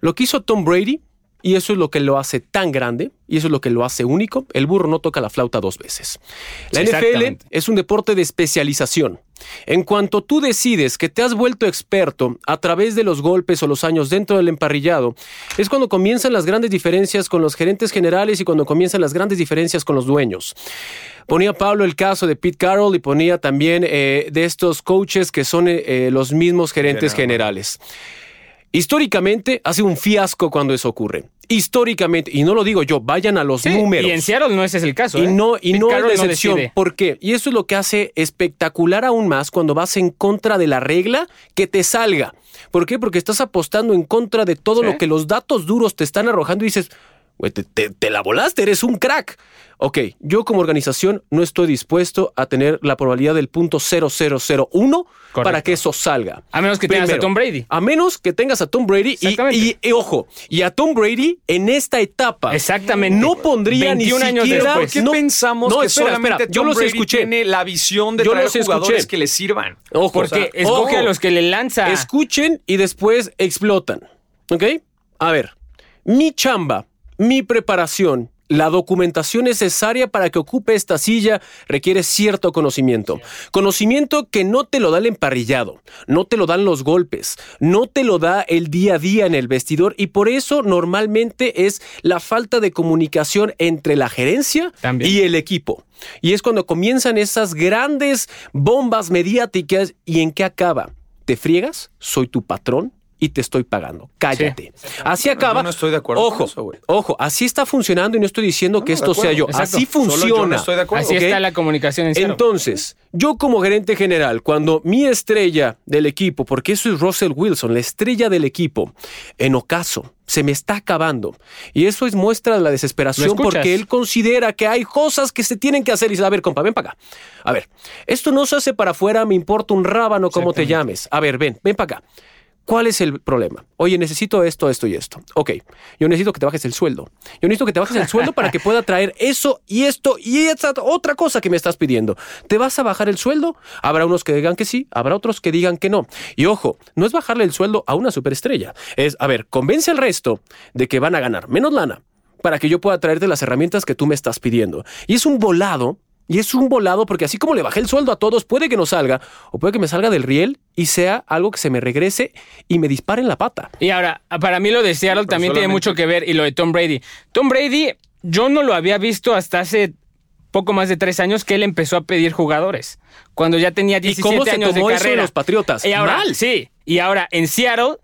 lo que hizo Tom Brady, y eso es lo que lo hace tan grande, y eso es lo que lo hace único, el burro no toca la flauta dos veces. La NFL es un deporte de especialización. En cuanto tú decides que te has vuelto experto a través de los golpes o los años dentro del emparrillado, es cuando comienzan las grandes diferencias con los gerentes generales y cuando comienzan las grandes diferencias con los dueños. Ponía Pablo el caso de Pete Carroll y ponía también eh, de estos coaches que son eh, eh, los mismos gerentes generales. Históricamente ha sido un fiasco cuando eso ocurre. Históricamente, y no lo digo yo, vayan a los Sí, números. Y en Seattle no ese es el caso. Y ¿eh? no, y Pete no es Carroll la excepción. ¿Por qué? Y eso es lo que hace espectacular aún más cuando vas en contra de la regla que te salga. ¿Por qué? Porque estás apostando en contra de todo Sí. lo que los datos duros te están arrojando y dices, güey, te, te- te la volaste, eres un crack. Ok, yo como organización no estoy dispuesto a tener la probabilidad del punto 0001 para que eso salga. A menos que tengas a Tom Brady. A menos que tengas a Tom Brady y, Exactamente. y- y, ojo, y a Tom Brady en esta etapa. Exactamente. No pondría ni 21 años siquiera... después. ¿Por qué no- pensamos no, que espera, solamente espera, yo los Brady escuché. tiene la visión de Yo traer los escuché. jugadores que le sirvan? Ojo, Porque o sea, escoge ojo. a los que le lanza. Escuchen y después explotan. ¿Ok? A ver, mi chamba, mi preparación, la documentación necesaria para que ocupe esta silla requiere cierto conocimiento. Conocimiento que no te lo da el emparrillado, no te lo dan los golpes, no te lo da el día a día en el vestidor y por eso normalmente es la falta de comunicación entre la gerencia También. y el equipo. Y es cuando comienzan esas grandes bombas mediáticas y en qué acaba. ¿Te friegas? Soy tu patrón y te estoy pagando. Cállate. Así acaba. yo no estoy de acuerdo Ojo, con eso, güey. ojo, así está funcionando y no estoy diciendo que esto sea yo. Exacto. Así Solo yo no funciona. estoy de acuerdo. Así está la comunicación en. Entonces, yo como gerente general, cuando mi estrella del equipo, porque eso es Russell Wilson, la estrella del equipo, en ocaso, se me está acabando. Y eso es muestra de la desesperación porque él considera que hay cosas que se tienen que hacer y dice, a ver, compa, ven para acá. A ver, esto no se hace para afuera, me importa un rábano como te llames. A ver, ven, ven para acá. ¿Cuál es el problema? Oye, necesito esto, esto y esto. Ok, yo necesito que te bajes el sueldo. Yo necesito que te bajes el sueldo para que pueda traer eso y esto y esta otra cosa que me estás pidiendo. ¿Te vas a bajar el sueldo? Habrá unos que digan que sí, habrá otros que digan que no. Y ojo, no es bajarle el sueldo a una superestrella. Es, a ver, convence al resto de que van a ganar menos lana para que yo pueda traerte las herramientas que tú me estás pidiendo. Y es un volado y es un volado porque así como le bajé el sueldo a todos, puede que no salga o puede que me salga del riel y sea algo que se me regrese y me dispare en la pata. Y ahora, para mí lo de Seattle también tiene mucho que ver y lo de Tom Brady. Tom Brady, yo no lo había visto hasta hace poco más de tres años que él empezó a pedir jugadores. Cuando ya tenía ¿Y 17 cómo se años de tomó eso de carrera. los Patriotas? Y ahora, Mal. sí. Y ahora, en Seattle,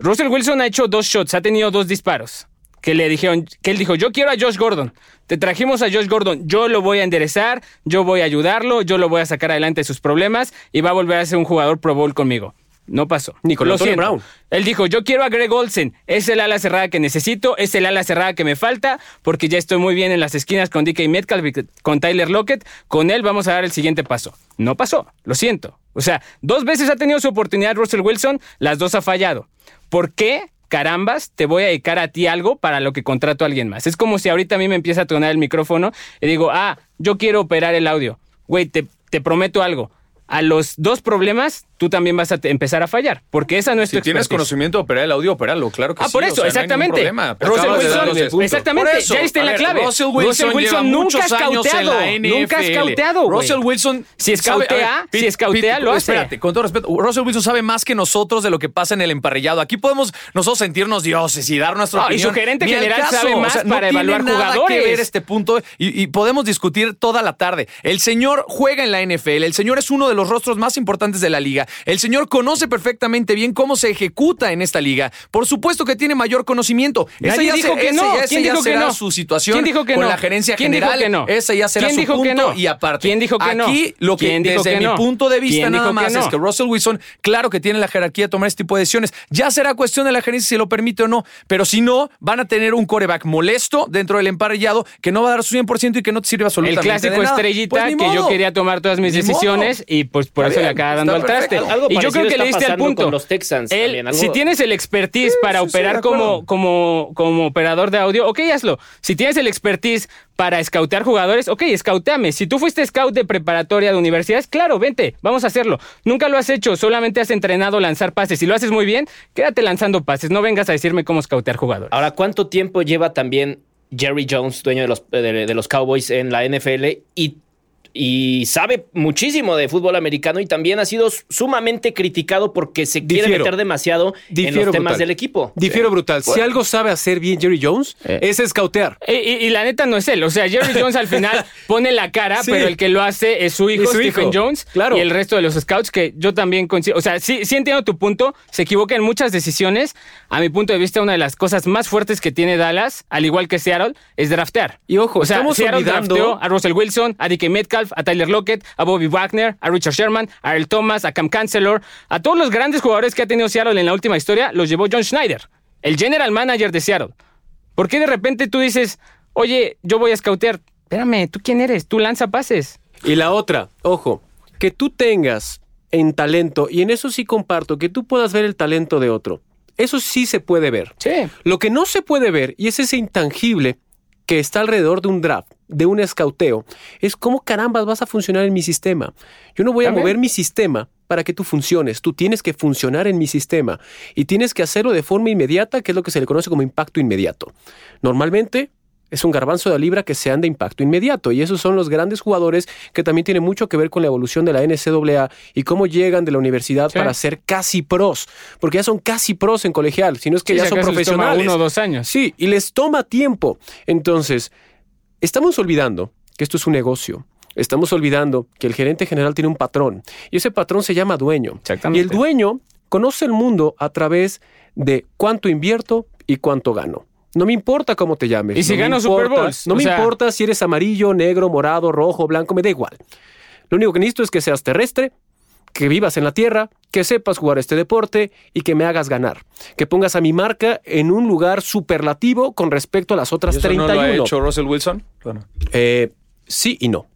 Russell Wilson ha hecho dos shots, ha tenido dos disparos. Que le dijeron, que él dijo, yo quiero a Josh Gordon. Te trajimos a Josh Gordon, yo lo voy a enderezar, yo voy a ayudarlo, yo lo voy a sacar adelante de sus problemas y va a volver a ser un jugador Pro Bowl conmigo. No pasó. Ni con Lo Antonio siento. Brown. Él dijo, yo quiero a Greg Olsen, es el ala cerrada que necesito, es el ala cerrada que me falta, porque ya estoy muy bien en las esquinas con DK Metcalf con Tyler Lockett, con él vamos a dar el siguiente paso. No pasó, lo siento. O sea, dos veces ha tenido su oportunidad Russell Wilson, las dos ha fallado. ¿Por qué? Carambas, te voy a dedicar a ti algo para lo que contrato a alguien más. Es como si ahorita a mí me empieza a tronar el micrófono y digo, ah, yo quiero operar el audio. Güey, te prometo algo. A los dos problemas, tú también vas a empezar a fallar, porque esa no es Si tu tienes expertise. conocimiento de operar el audio, opéralo, claro que Ah, sí. por o eso, sea, no hay exactamente. Pero Russell Wilson, exactamente, Por eso, ya diste en la ver, clave. Russell Wilson, Russell Wilson lleva nunca ha NFL. nunca ha scouteado, güey. Russell Wilson. Si sabe- scoutea, a ver, si scoutea, lo hace. Espérate, con todo respeto, Russell Wilson sabe más que nosotros de lo que pasa en el emparrillado. Aquí podemos nosotros sentirnos dioses y dar nuestra No, y opinión. su gerente general caso. sabe O más sea, no para tiene evaluar nada jugadores. que ver este punto y, y podemos discutir toda la tarde. El señor juega en la NFL, el señor es uno de los rostros más importantes de la liga. El señor conoce perfectamente bien cómo se ejecuta en esta liga. Por supuesto que tiene mayor conocimiento. Esa Nadie ya dijo se- que ese no. ya- ese ¿Quién ya dijo que será no? su situación ¿Quién dijo que con no? la gerencia ¿Quién dijo general. que no? Esa ya será ¿Quién su dijo que no? y aparte. ¿Quién dijo que no? Aquí lo que ¿Quién dijo desde que mi no? punto de vista ¿Quién nada dijo que más no? es que Russell Wilson, claro que tiene la jerarquía de tomar este tipo de decisiones. Ya será cuestión de la gerencia si lo permite o no. Pero si no, van a tener un coreback molesto dentro del emparrillado que no va a dar su 100% y que no te sirve El absolutamente clásico de nada. estrellita Pues que yo quería tomar todas mis Ni decisiones modo. y pues por Está eso le acaba dando al traste. Algo y yo creo que le diste al punto. con los Texans Él, también, algo- Si tienes el expertise para sí, operar como, como, como operador de audio, ok, hazlo. Si tienes el expertise para escautear jugadores, ok, escauteame. Si tú fuiste scout de preparatoria de universidades, claro, vente, vamos a hacerlo. Nunca lo has hecho, solamente has entrenado lanzar pases. Si lo haces muy bien, quédate lanzando pases. No vengas a decirme cómo escautear jugadores. Ahora, ¿cuánto tiempo lleva también Jerry Jones, dueño de los, de, de los Cowboys en la NFL? Y, y sabe muchísimo de fútbol americano y también ha sido sumamente criticado porque se quiere Difiero. meter demasiado en los temas brutal. del equipo. Difiero brutal. Si algo sabe hacer bien Jerry Jones, es escautear. Y, y- y la neta no es él. O sea, Jerry Jones al final pone la cara, Sí. pero el que lo hace es su hijo, Es su Stephen hijo. Jones. Claro. Y el resto de los scouts, que yo también coincido. O sea, sí, sí entiendo tu punto. Se equivoca en muchas decisiones. A mi punto de vista, una de las cosas más fuertes que tiene Dallas, al igual que Seattle, es draftear. Y ojo, o sea, estamos Seattle olvidando- drafteó a Russell Wilson, a DK Metcalf, a Tyler Lockett, a Bobby Wagner, a Richard Sherman, a Earl Thomas, a Cam Chancellor, a todos los grandes jugadores que ha tenido Seattle en la última historia, los llevó John Schneider, el general manager de Seattle. ¿Por qué de repente tú dices, oye, yo voy a scoutear? Espérame, ¿tú quién eres? Tú lanza pases. Y la otra, ojo, que tú tengas en talento, y en eso sí comparto, que tú puedas ver el talento de otro. Eso sí se puede ver. Sí. Lo que no se puede ver, y es ese intangible que está alrededor de un draft, de un escauteo, es cómo carambas vas a funcionar en mi sistema. Yo no voy a También. mover mi sistema para que tú funciones. Tú tienes que funcionar en mi sistema y tienes que hacerlo de forma inmediata, que es lo que se le conoce como impacto inmediato. Normalmente es un garbanzo de libra que sean de impacto inmediato y esos son los grandes jugadores que también tienen mucho que ver con la evolución de la NCAA y cómo llegan de la universidad Sí. para ser casi pros, porque ya son casi pros en colegial, si no es que Sí, ya son acaso les toma profesionales. uno o dos años. Sí, y les toma tiempo. Entonces, estamos olvidando que esto es un negocio. Estamos olvidando que el gerente general tiene un patrón y ese patrón se llama dueño. Exactamente. Y el dueño conoce el mundo a través de cuánto invierto y cuánto gano. No me importa cómo te llames. Y si no gano importa- Super Bowls, No o me sea- importa si eres amarillo, negro, morado, rojo, blanco, me da igual. Lo único que necesito es que seas terrestre, que vivas en la tierra, que sepas jugar este deporte y que me hagas ganar. Que pongas a mi marca en un lugar superlativo con respecto a las otras ¿Y eso 31. no lo ha hecho Russell Wilson? Bueno. Eh, sí y no.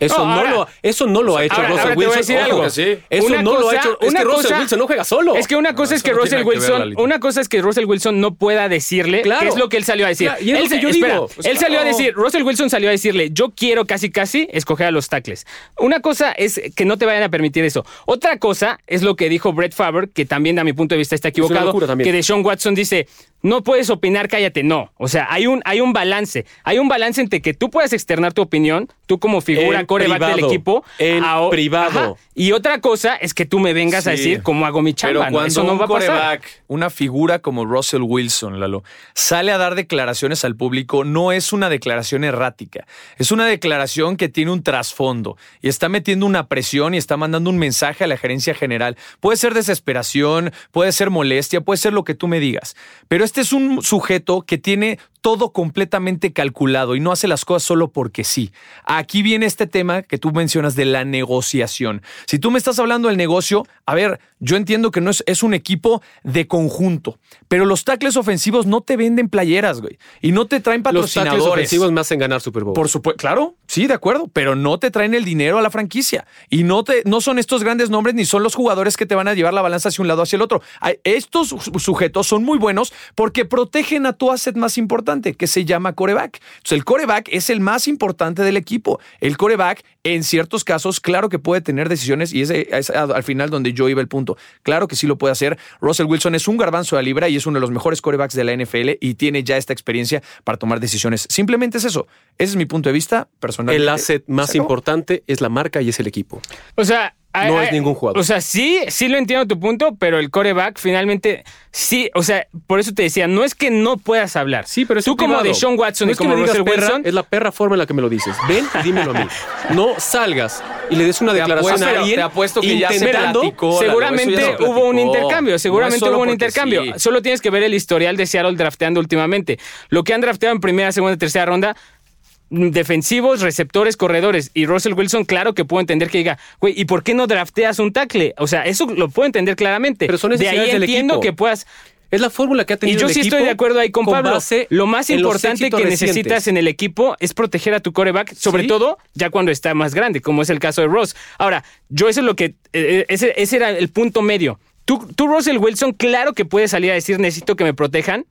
Eso No, no, ahora- lo, eso no lo ha hecho ahora- Russell ahora te voy a Wilson. decir algo. sí. Eso Una no lo ha cosa- hecho. Es que Russell cosa- Wilson no juega solo. Es que una cosa es que Russell que Wilson, una cosa es que Russell Wilson no pueda decirle Claro. qué es lo que él salió a decir. Claro, y es lo él que se- yo espera, digo. Pues él salió a decir, Russell Wilson salió a decirle, yo quiero casi casi escoger a los tackles. Una cosa es que no te vayan a permitir eso. Otra cosa es lo que dijo Brett Favre, que también a mi punto de vista está equivocado, que de Sean Watson dice, no puedes opinar, cállate. No, o sea, hay un, hay un balance. Hay un balance entre que tú puedas externar tu opinión, tú como figura En coreback del equipo, En privado. Y otra cosa es que tú me vengas a decir cómo hago mi chamba. Pero ¿no? cuando Eso no un va a pasar. una figura como Russell Wilson, Lalo, sale a dar declaraciones al público, no es una declaración errática. Es una declaración que tiene un trasfondo y está metiendo una presión y está mandando un mensaje a la gerencia general. Puede ser desesperación, puede ser molestia, puede ser lo que tú me digas. Pero este es un sujeto que tiene todo completamente calculado y no hace las cosas solo porque sí. Aquí viene este tema que tú mencionas de la negociación. Si tú me estás hablando del negocio, a ver, yo entiendo que no es, es un equipo de conjunto, pero los tackles ofensivos no te venden playeras, güey, y no te traen Los tackles patrocinadores. ofensivos me hacen ganar Super Bowl. Por supuesto, claro, sí, de acuerdo, pero no te traen el dinero a la franquicia y no te no son estos grandes nombres ni son los jugadores que te van a llevar la balanza hacia un lado hacia el otro. Estos su- sujetos son muy buenos porque protegen a tu asset más importante, que se llama coreback. Entonces, el coreback es el más importante del equipo. El coreback, en ciertos casos, claro que puede tener decisiones y ese es al final donde yo iba el punto. Claro que sí lo puede hacer. Russell Wilson es un garbanzo de libra y es uno de los mejores corebacks de la NFL y tiene ya esta experiencia para tomar decisiones. Simplemente es eso. Ese es mi punto de vista personal. el asset más importante es la marca y es el equipo. O sea, No hay- es ningún jugador. O sea, sí, sí lo entiendo tu punto, pero el coreback finalmente sí, o sea, por eso te decía, no es que no puedas hablar. Sí, pero es tú como de Sean Watson No y como Russell perra, Wilson, es la perra forma en la que me lo dices. Ven y dímelo a mí. No salgas y le des una Te declaración apuesto- a alguien te apuesto que ya se platicó. Seguramente ya se hubo un intercambio, seguramente hubo un intercambio. sí. Solo tienes que ver el historial de Seattle drafteando últimamente. Lo que han drafteado en primera, segunda, tercera ronda, defensivos, receptores, corredores. Y Russell Wilson, claro que puedo entender que diga, güey, ¿y por qué no drafteas un tackle? O sea, eso lo puedo entender claramente. Pero son de ahí necesidades del entiendo equipo. que puedas. Es la fórmula que ha Y tenido yo el sí equipo estoy de acuerdo ahí con, Pablo. Lo más importante que recientes. necesitas en el equipo es proteger a tu coreback, sobre Sí. todo ya cuando está más grande, como es el caso de Ross. Ahora, yo eso es lo que. eh, ese, ese era el punto medio. Tú, tú, Russell Wilson, claro que puedes salir a decir necesito que me protejan.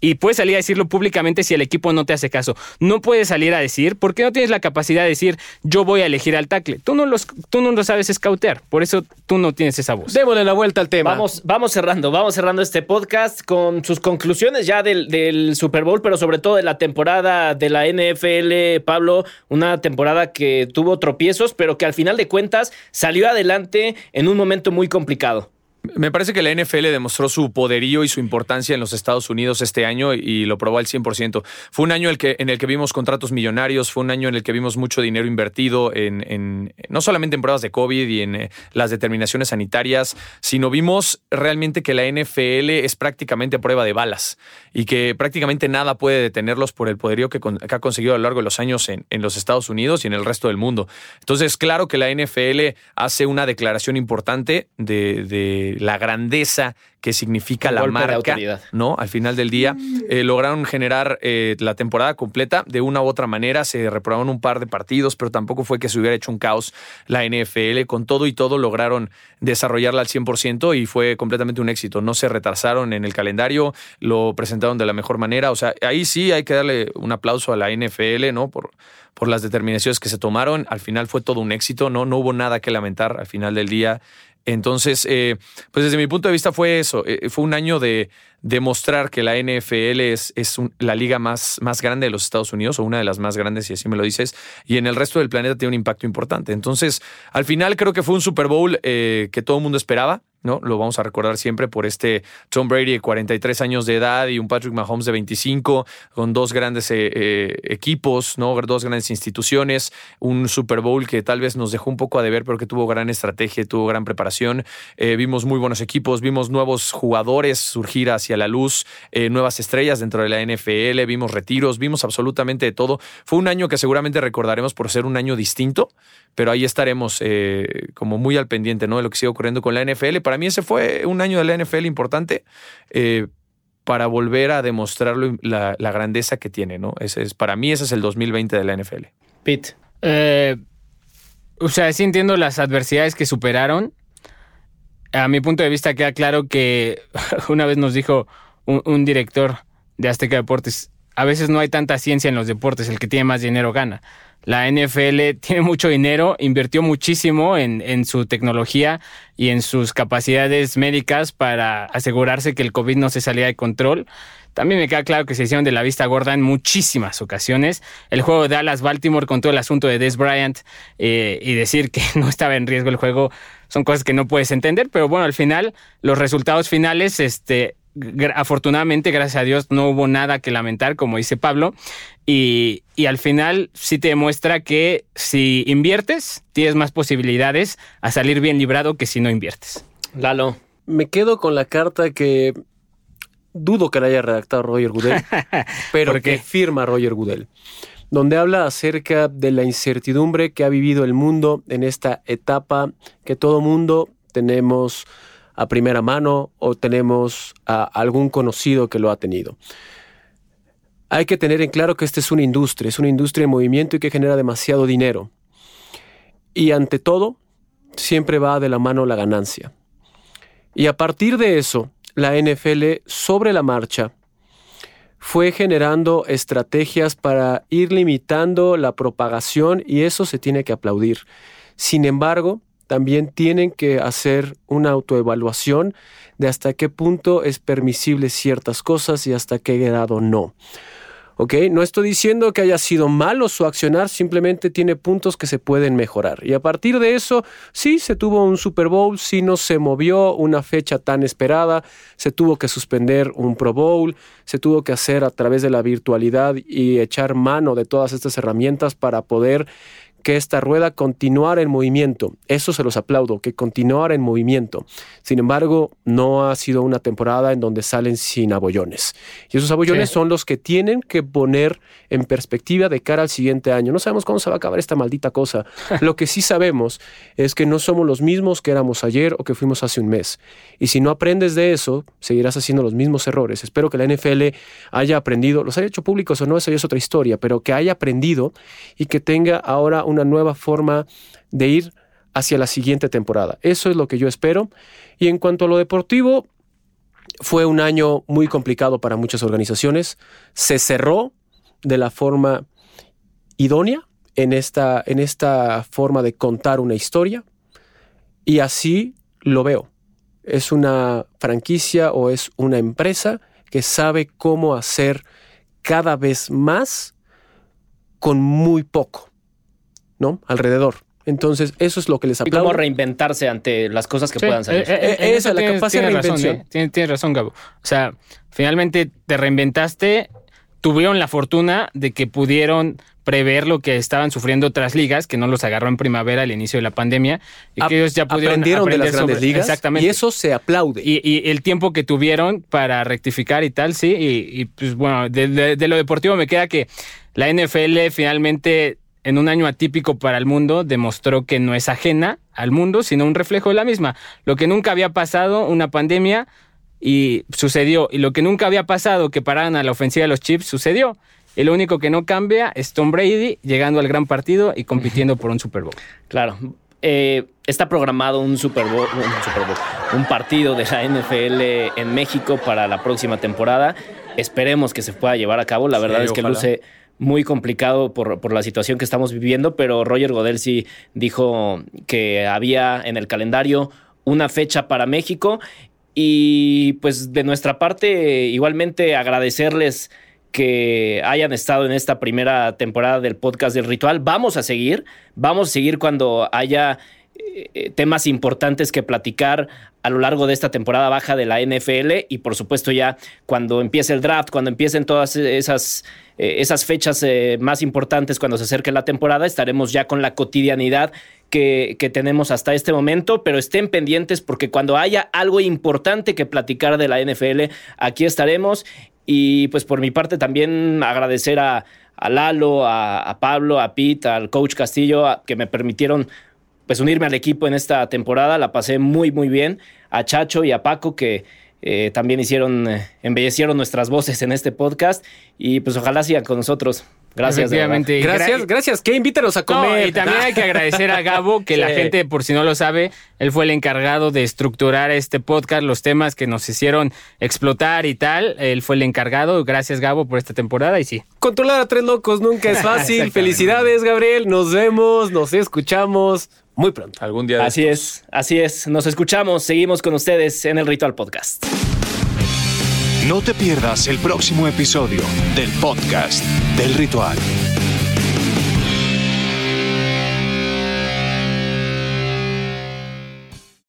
Y puedes salir a decirlo públicamente si el equipo no te hace caso. No puedes salir a decir, porque no tienes la capacidad de decir, yo voy a elegir al tackle. Tú no, los, tú no lo sabes escautear. Por eso tú no tienes esa voz. Démosle la vuelta al tema. Vamos, vamos cerrando, vamos cerrando este podcast con sus conclusiones ya del, del Super Bowl, pero sobre todo de la temporada de la NFL, Pablo, una temporada que tuvo tropiezos, pero que al final de cuentas salió adelante en un momento muy complicado. Me parece que la NFL demostró su poderío y su importancia en los Estados Unidos este año y lo probó al 100%. Fue un año en el que vimos contratos millonarios, fue un año en el que vimos mucho dinero invertido en, en- no solamente en pruebas de COVID y en eh, las determinaciones sanitarias, sino vimos realmente que la NFL es prácticamente prueba de balas y que prácticamente nada puede detenerlos por el poderío que, ha conseguido a lo largo de los años en, en los Estados Unidos y en el resto del mundo. Entonces, claro que la NFL hace una declaración importante de la grandeza que significa la marca. ¿no? Al final del día eh, lograron generar eh, la temporada completa de una u otra manera, se reprobaron un par de partidos, pero tampoco fue que se hubiera hecho un caos la NFL, con todo y todo lograron desarrollarla al 100% y fue completamente un éxito, no se retrasaron en el calendario, lo presentaron de la mejor manera, o sea, ahí sí hay que darle un aplauso a la NFL, ¿no? Por, por las determinaciones que se tomaron, al final fue todo un éxito, no, no hubo nada que lamentar al final del día. Entonces, eh, pues desde mi punto de vista fue eso, eh, fue un año de demostrar que la NFL es, es un- la liga más, más grande de los Estados Unidos o una de las más grandes, si así me lo dices, y en el resto del planeta tiene un impacto importante. Entonces, al final creo que fue un Super Bowl eh, que todo el mundo esperaba. ¿No? Lo vamos a recordar siempre por este Tom Brady de 43 años de edad y un Patrick Mahomes de 25, con dos grandes eh, eh, equipos, ¿no? Dos grandes instituciones, un Super Bowl que tal vez nos dejó un poco a deber, pero que tuvo gran estrategia, tuvo gran preparación. Eh, vimos muy buenos equipos, vimos nuevos jugadores surgir hacia la luz, nuevas estrellas dentro de la NFL, vimos retiros, vimos absolutamente de todo. Fue un año que seguramente recordaremos por ser un año distinto, pero ahí estaremos como muy al pendiente ¿no? de lo que sigue ocurriendo con la NFL. Para mí ese fue un año de la NFL importante eh, para volver a demostrar la, grandeza que tiene. ¿no? Es, para mí ese es el 2020 de la NFL. Pete. Eh, o sea, sí entiendo las adversidades que superaron. A mi punto de vista queda claro que una vez nos dijo un, un director de Azteca Deportes, a veces no hay tanta ciencia en los deportes, el que tiene más dinero gana. La NFL tiene mucho dinero, invirtió muchísimo en, en su tecnología y en sus capacidades médicas para asegurarse que el COVID no se salía de control. También me queda claro que se hicieron de la vista gorda en muchísimas ocasiones. El juego de Dallas-Baltimore con todo el asunto de Des Bryant eh, y decir que no estaba en riesgo el juego son cosas que no puedes entender, pero bueno, al final los resultados finales, este, afortunadamente, gracias a Dios, no hubo nada que lamentar, como dice Pablo, y, y al final sí te demuestra que si inviertes, tienes más posibilidades a salir bien librado que si no inviertes. Lalo. Me quedo con la carta que dudo que la haya redactado Roger Goodell, pero que firma Roger Goodell, donde habla acerca de la incertidumbre que ha vivido el mundo en esta etapa que todo mundo tenemos a primera mano o tenemos a algún conocido que lo ha tenido. Hay que tener en claro que esta es una industria, es una industria en movimiento y que genera demasiado dinero. Y ante todo, siempre va de la mano la ganancia. Y a partir de eso, la NFL sobre la marcha fue generando estrategias para ir limitando la propagación y eso se tiene que aplaudir. Sin embargo, también tienen que hacer una autoevaluación de hasta qué punto es permisible ciertas cosas y hasta qué grado no. ¿Ok? No estoy diciendo que haya sido malo su accionar, simplemente tiene puntos que se pueden mejorar. Y a partir de eso, sí, se tuvo un Super Bowl, sí no se movió una fecha tan esperada, se tuvo que suspender un Pro Bowl, se tuvo que hacer a través de la virtualidad y echar mano de todas estas herramientas para poder que esta rueda continuara en movimiento. Eso se los aplaudo, que continuara en movimiento. Sin embargo, no ha sido una temporada en donde salen sin abollones. Y esos abollones Sí. son los que tienen que poner en perspectiva de cara al siguiente año. No sabemos cómo se va a acabar esta maldita cosa. Lo que sí sabemos es que no somos los mismos que éramos ayer o que fuimos hace un mes. Y si no aprendes de eso, seguirás haciendo los mismos errores. Espero que la NFL haya aprendido, los haya hecho públicos o no, eso ya es otra historia, pero que haya aprendido y que tenga ahora una nueva forma de ir hacia la siguiente temporada. Eso es lo que yo espero. Y en cuanto a lo deportivo, fue un año muy complicado para muchas organizaciones. Se cerró de la forma idónea en esta, en esta forma de contar una historia. Y así lo veo. Es una franquicia o es una empresa que sabe cómo hacer cada vez más con muy poco, ¿no? Alrededor. Entonces, eso es lo que les Y cómo aplaudo. reinventarse ante las cosas que Sí, puedan salir. eh, eh, en Esa eso es la tienes- capacidad de tienes razón, reinvención. ¿eh? Tienes, tienes razón, Gabo. O sea, finalmente te reinventaste, tuvieron la fortuna de que pudieron prever lo que estaban sufriendo otras ligas, que no los agarró en primavera al inicio de la pandemia, y que ellos ya pudieron aprendieron de las aprender grandes sobre- ligas Exactamente. y eso se aplaude. Y, y el tiempo que tuvieron para rectificar y tal, sí. Y, y, pues bueno, de, de- de lo deportivo me queda que la NFL finalmente, en un año atípico para el mundo, demostró que no es ajena al mundo, sino un reflejo de la misma. Lo que nunca había pasado, una pandemia, y sucedió. Y lo que nunca había pasado, que pararan a la ofensiva de los Chips, sucedió. Y lo único que no cambia es Tom Brady llegando al gran partido y compitiendo por un Super Bowl. Claro. Eh, está programado un Super Bowl, un Super Bowl, un partido de la NFL en México para la próxima temporada. Esperemos que se pueda llevar a cabo. La verdad Sí, es que ojalá. luce muy complicado por, por la situación que estamos viviendo, pero Roger Godel dijo que había en el calendario una fecha para México y pues de nuestra parte igualmente agradecerles que hayan estado en esta primera temporada del podcast del ritual. Vamos a seguir, vamos a seguir cuando haya eh, temas importantes que platicar a lo largo de esta temporada baja de la NFL y por supuesto ya cuando empiece el draft, cuando empiecen todas esas, eh, esas fechas eh, más importantes, cuando se acerque la temporada, estaremos ya con la cotidianidad que, tenemos hasta este momento, pero estén pendientes porque cuando haya algo importante que platicar de la NFL, aquí estaremos. Y pues por mi parte también agradecer a, a Lalo, a, Pablo, a Pete, al coach Castillo, que me permitieron pues unirme al equipo en esta temporada. La pasé muy, muy bien. A Chacho y a Paco que eh, también hicieron, eh, embellecieron nuestras voces en este podcast. Y pues ojalá sigan con nosotros. Gracias. Efectivamente. Gracias, Gra- gracias. Que invítanos a No, comer. y también hay que agradecer a Gabo, que la gente, por si no lo sabe, él fue el encargado de estructurar este podcast, los temas que nos hicieron explotar y tal. Él fue el encargado. Gracias, Gabo, por esta temporada. Y sí, Controlar a tres locos nunca es fácil. Felicidades, Gabriel. Nos vemos, nos escuchamos muy pronto. Algún día. de Así es, así es. Nos escuchamos, seguimos con ustedes en el Ritual Podcast. No te pierdas el próximo episodio del podcast del ritual.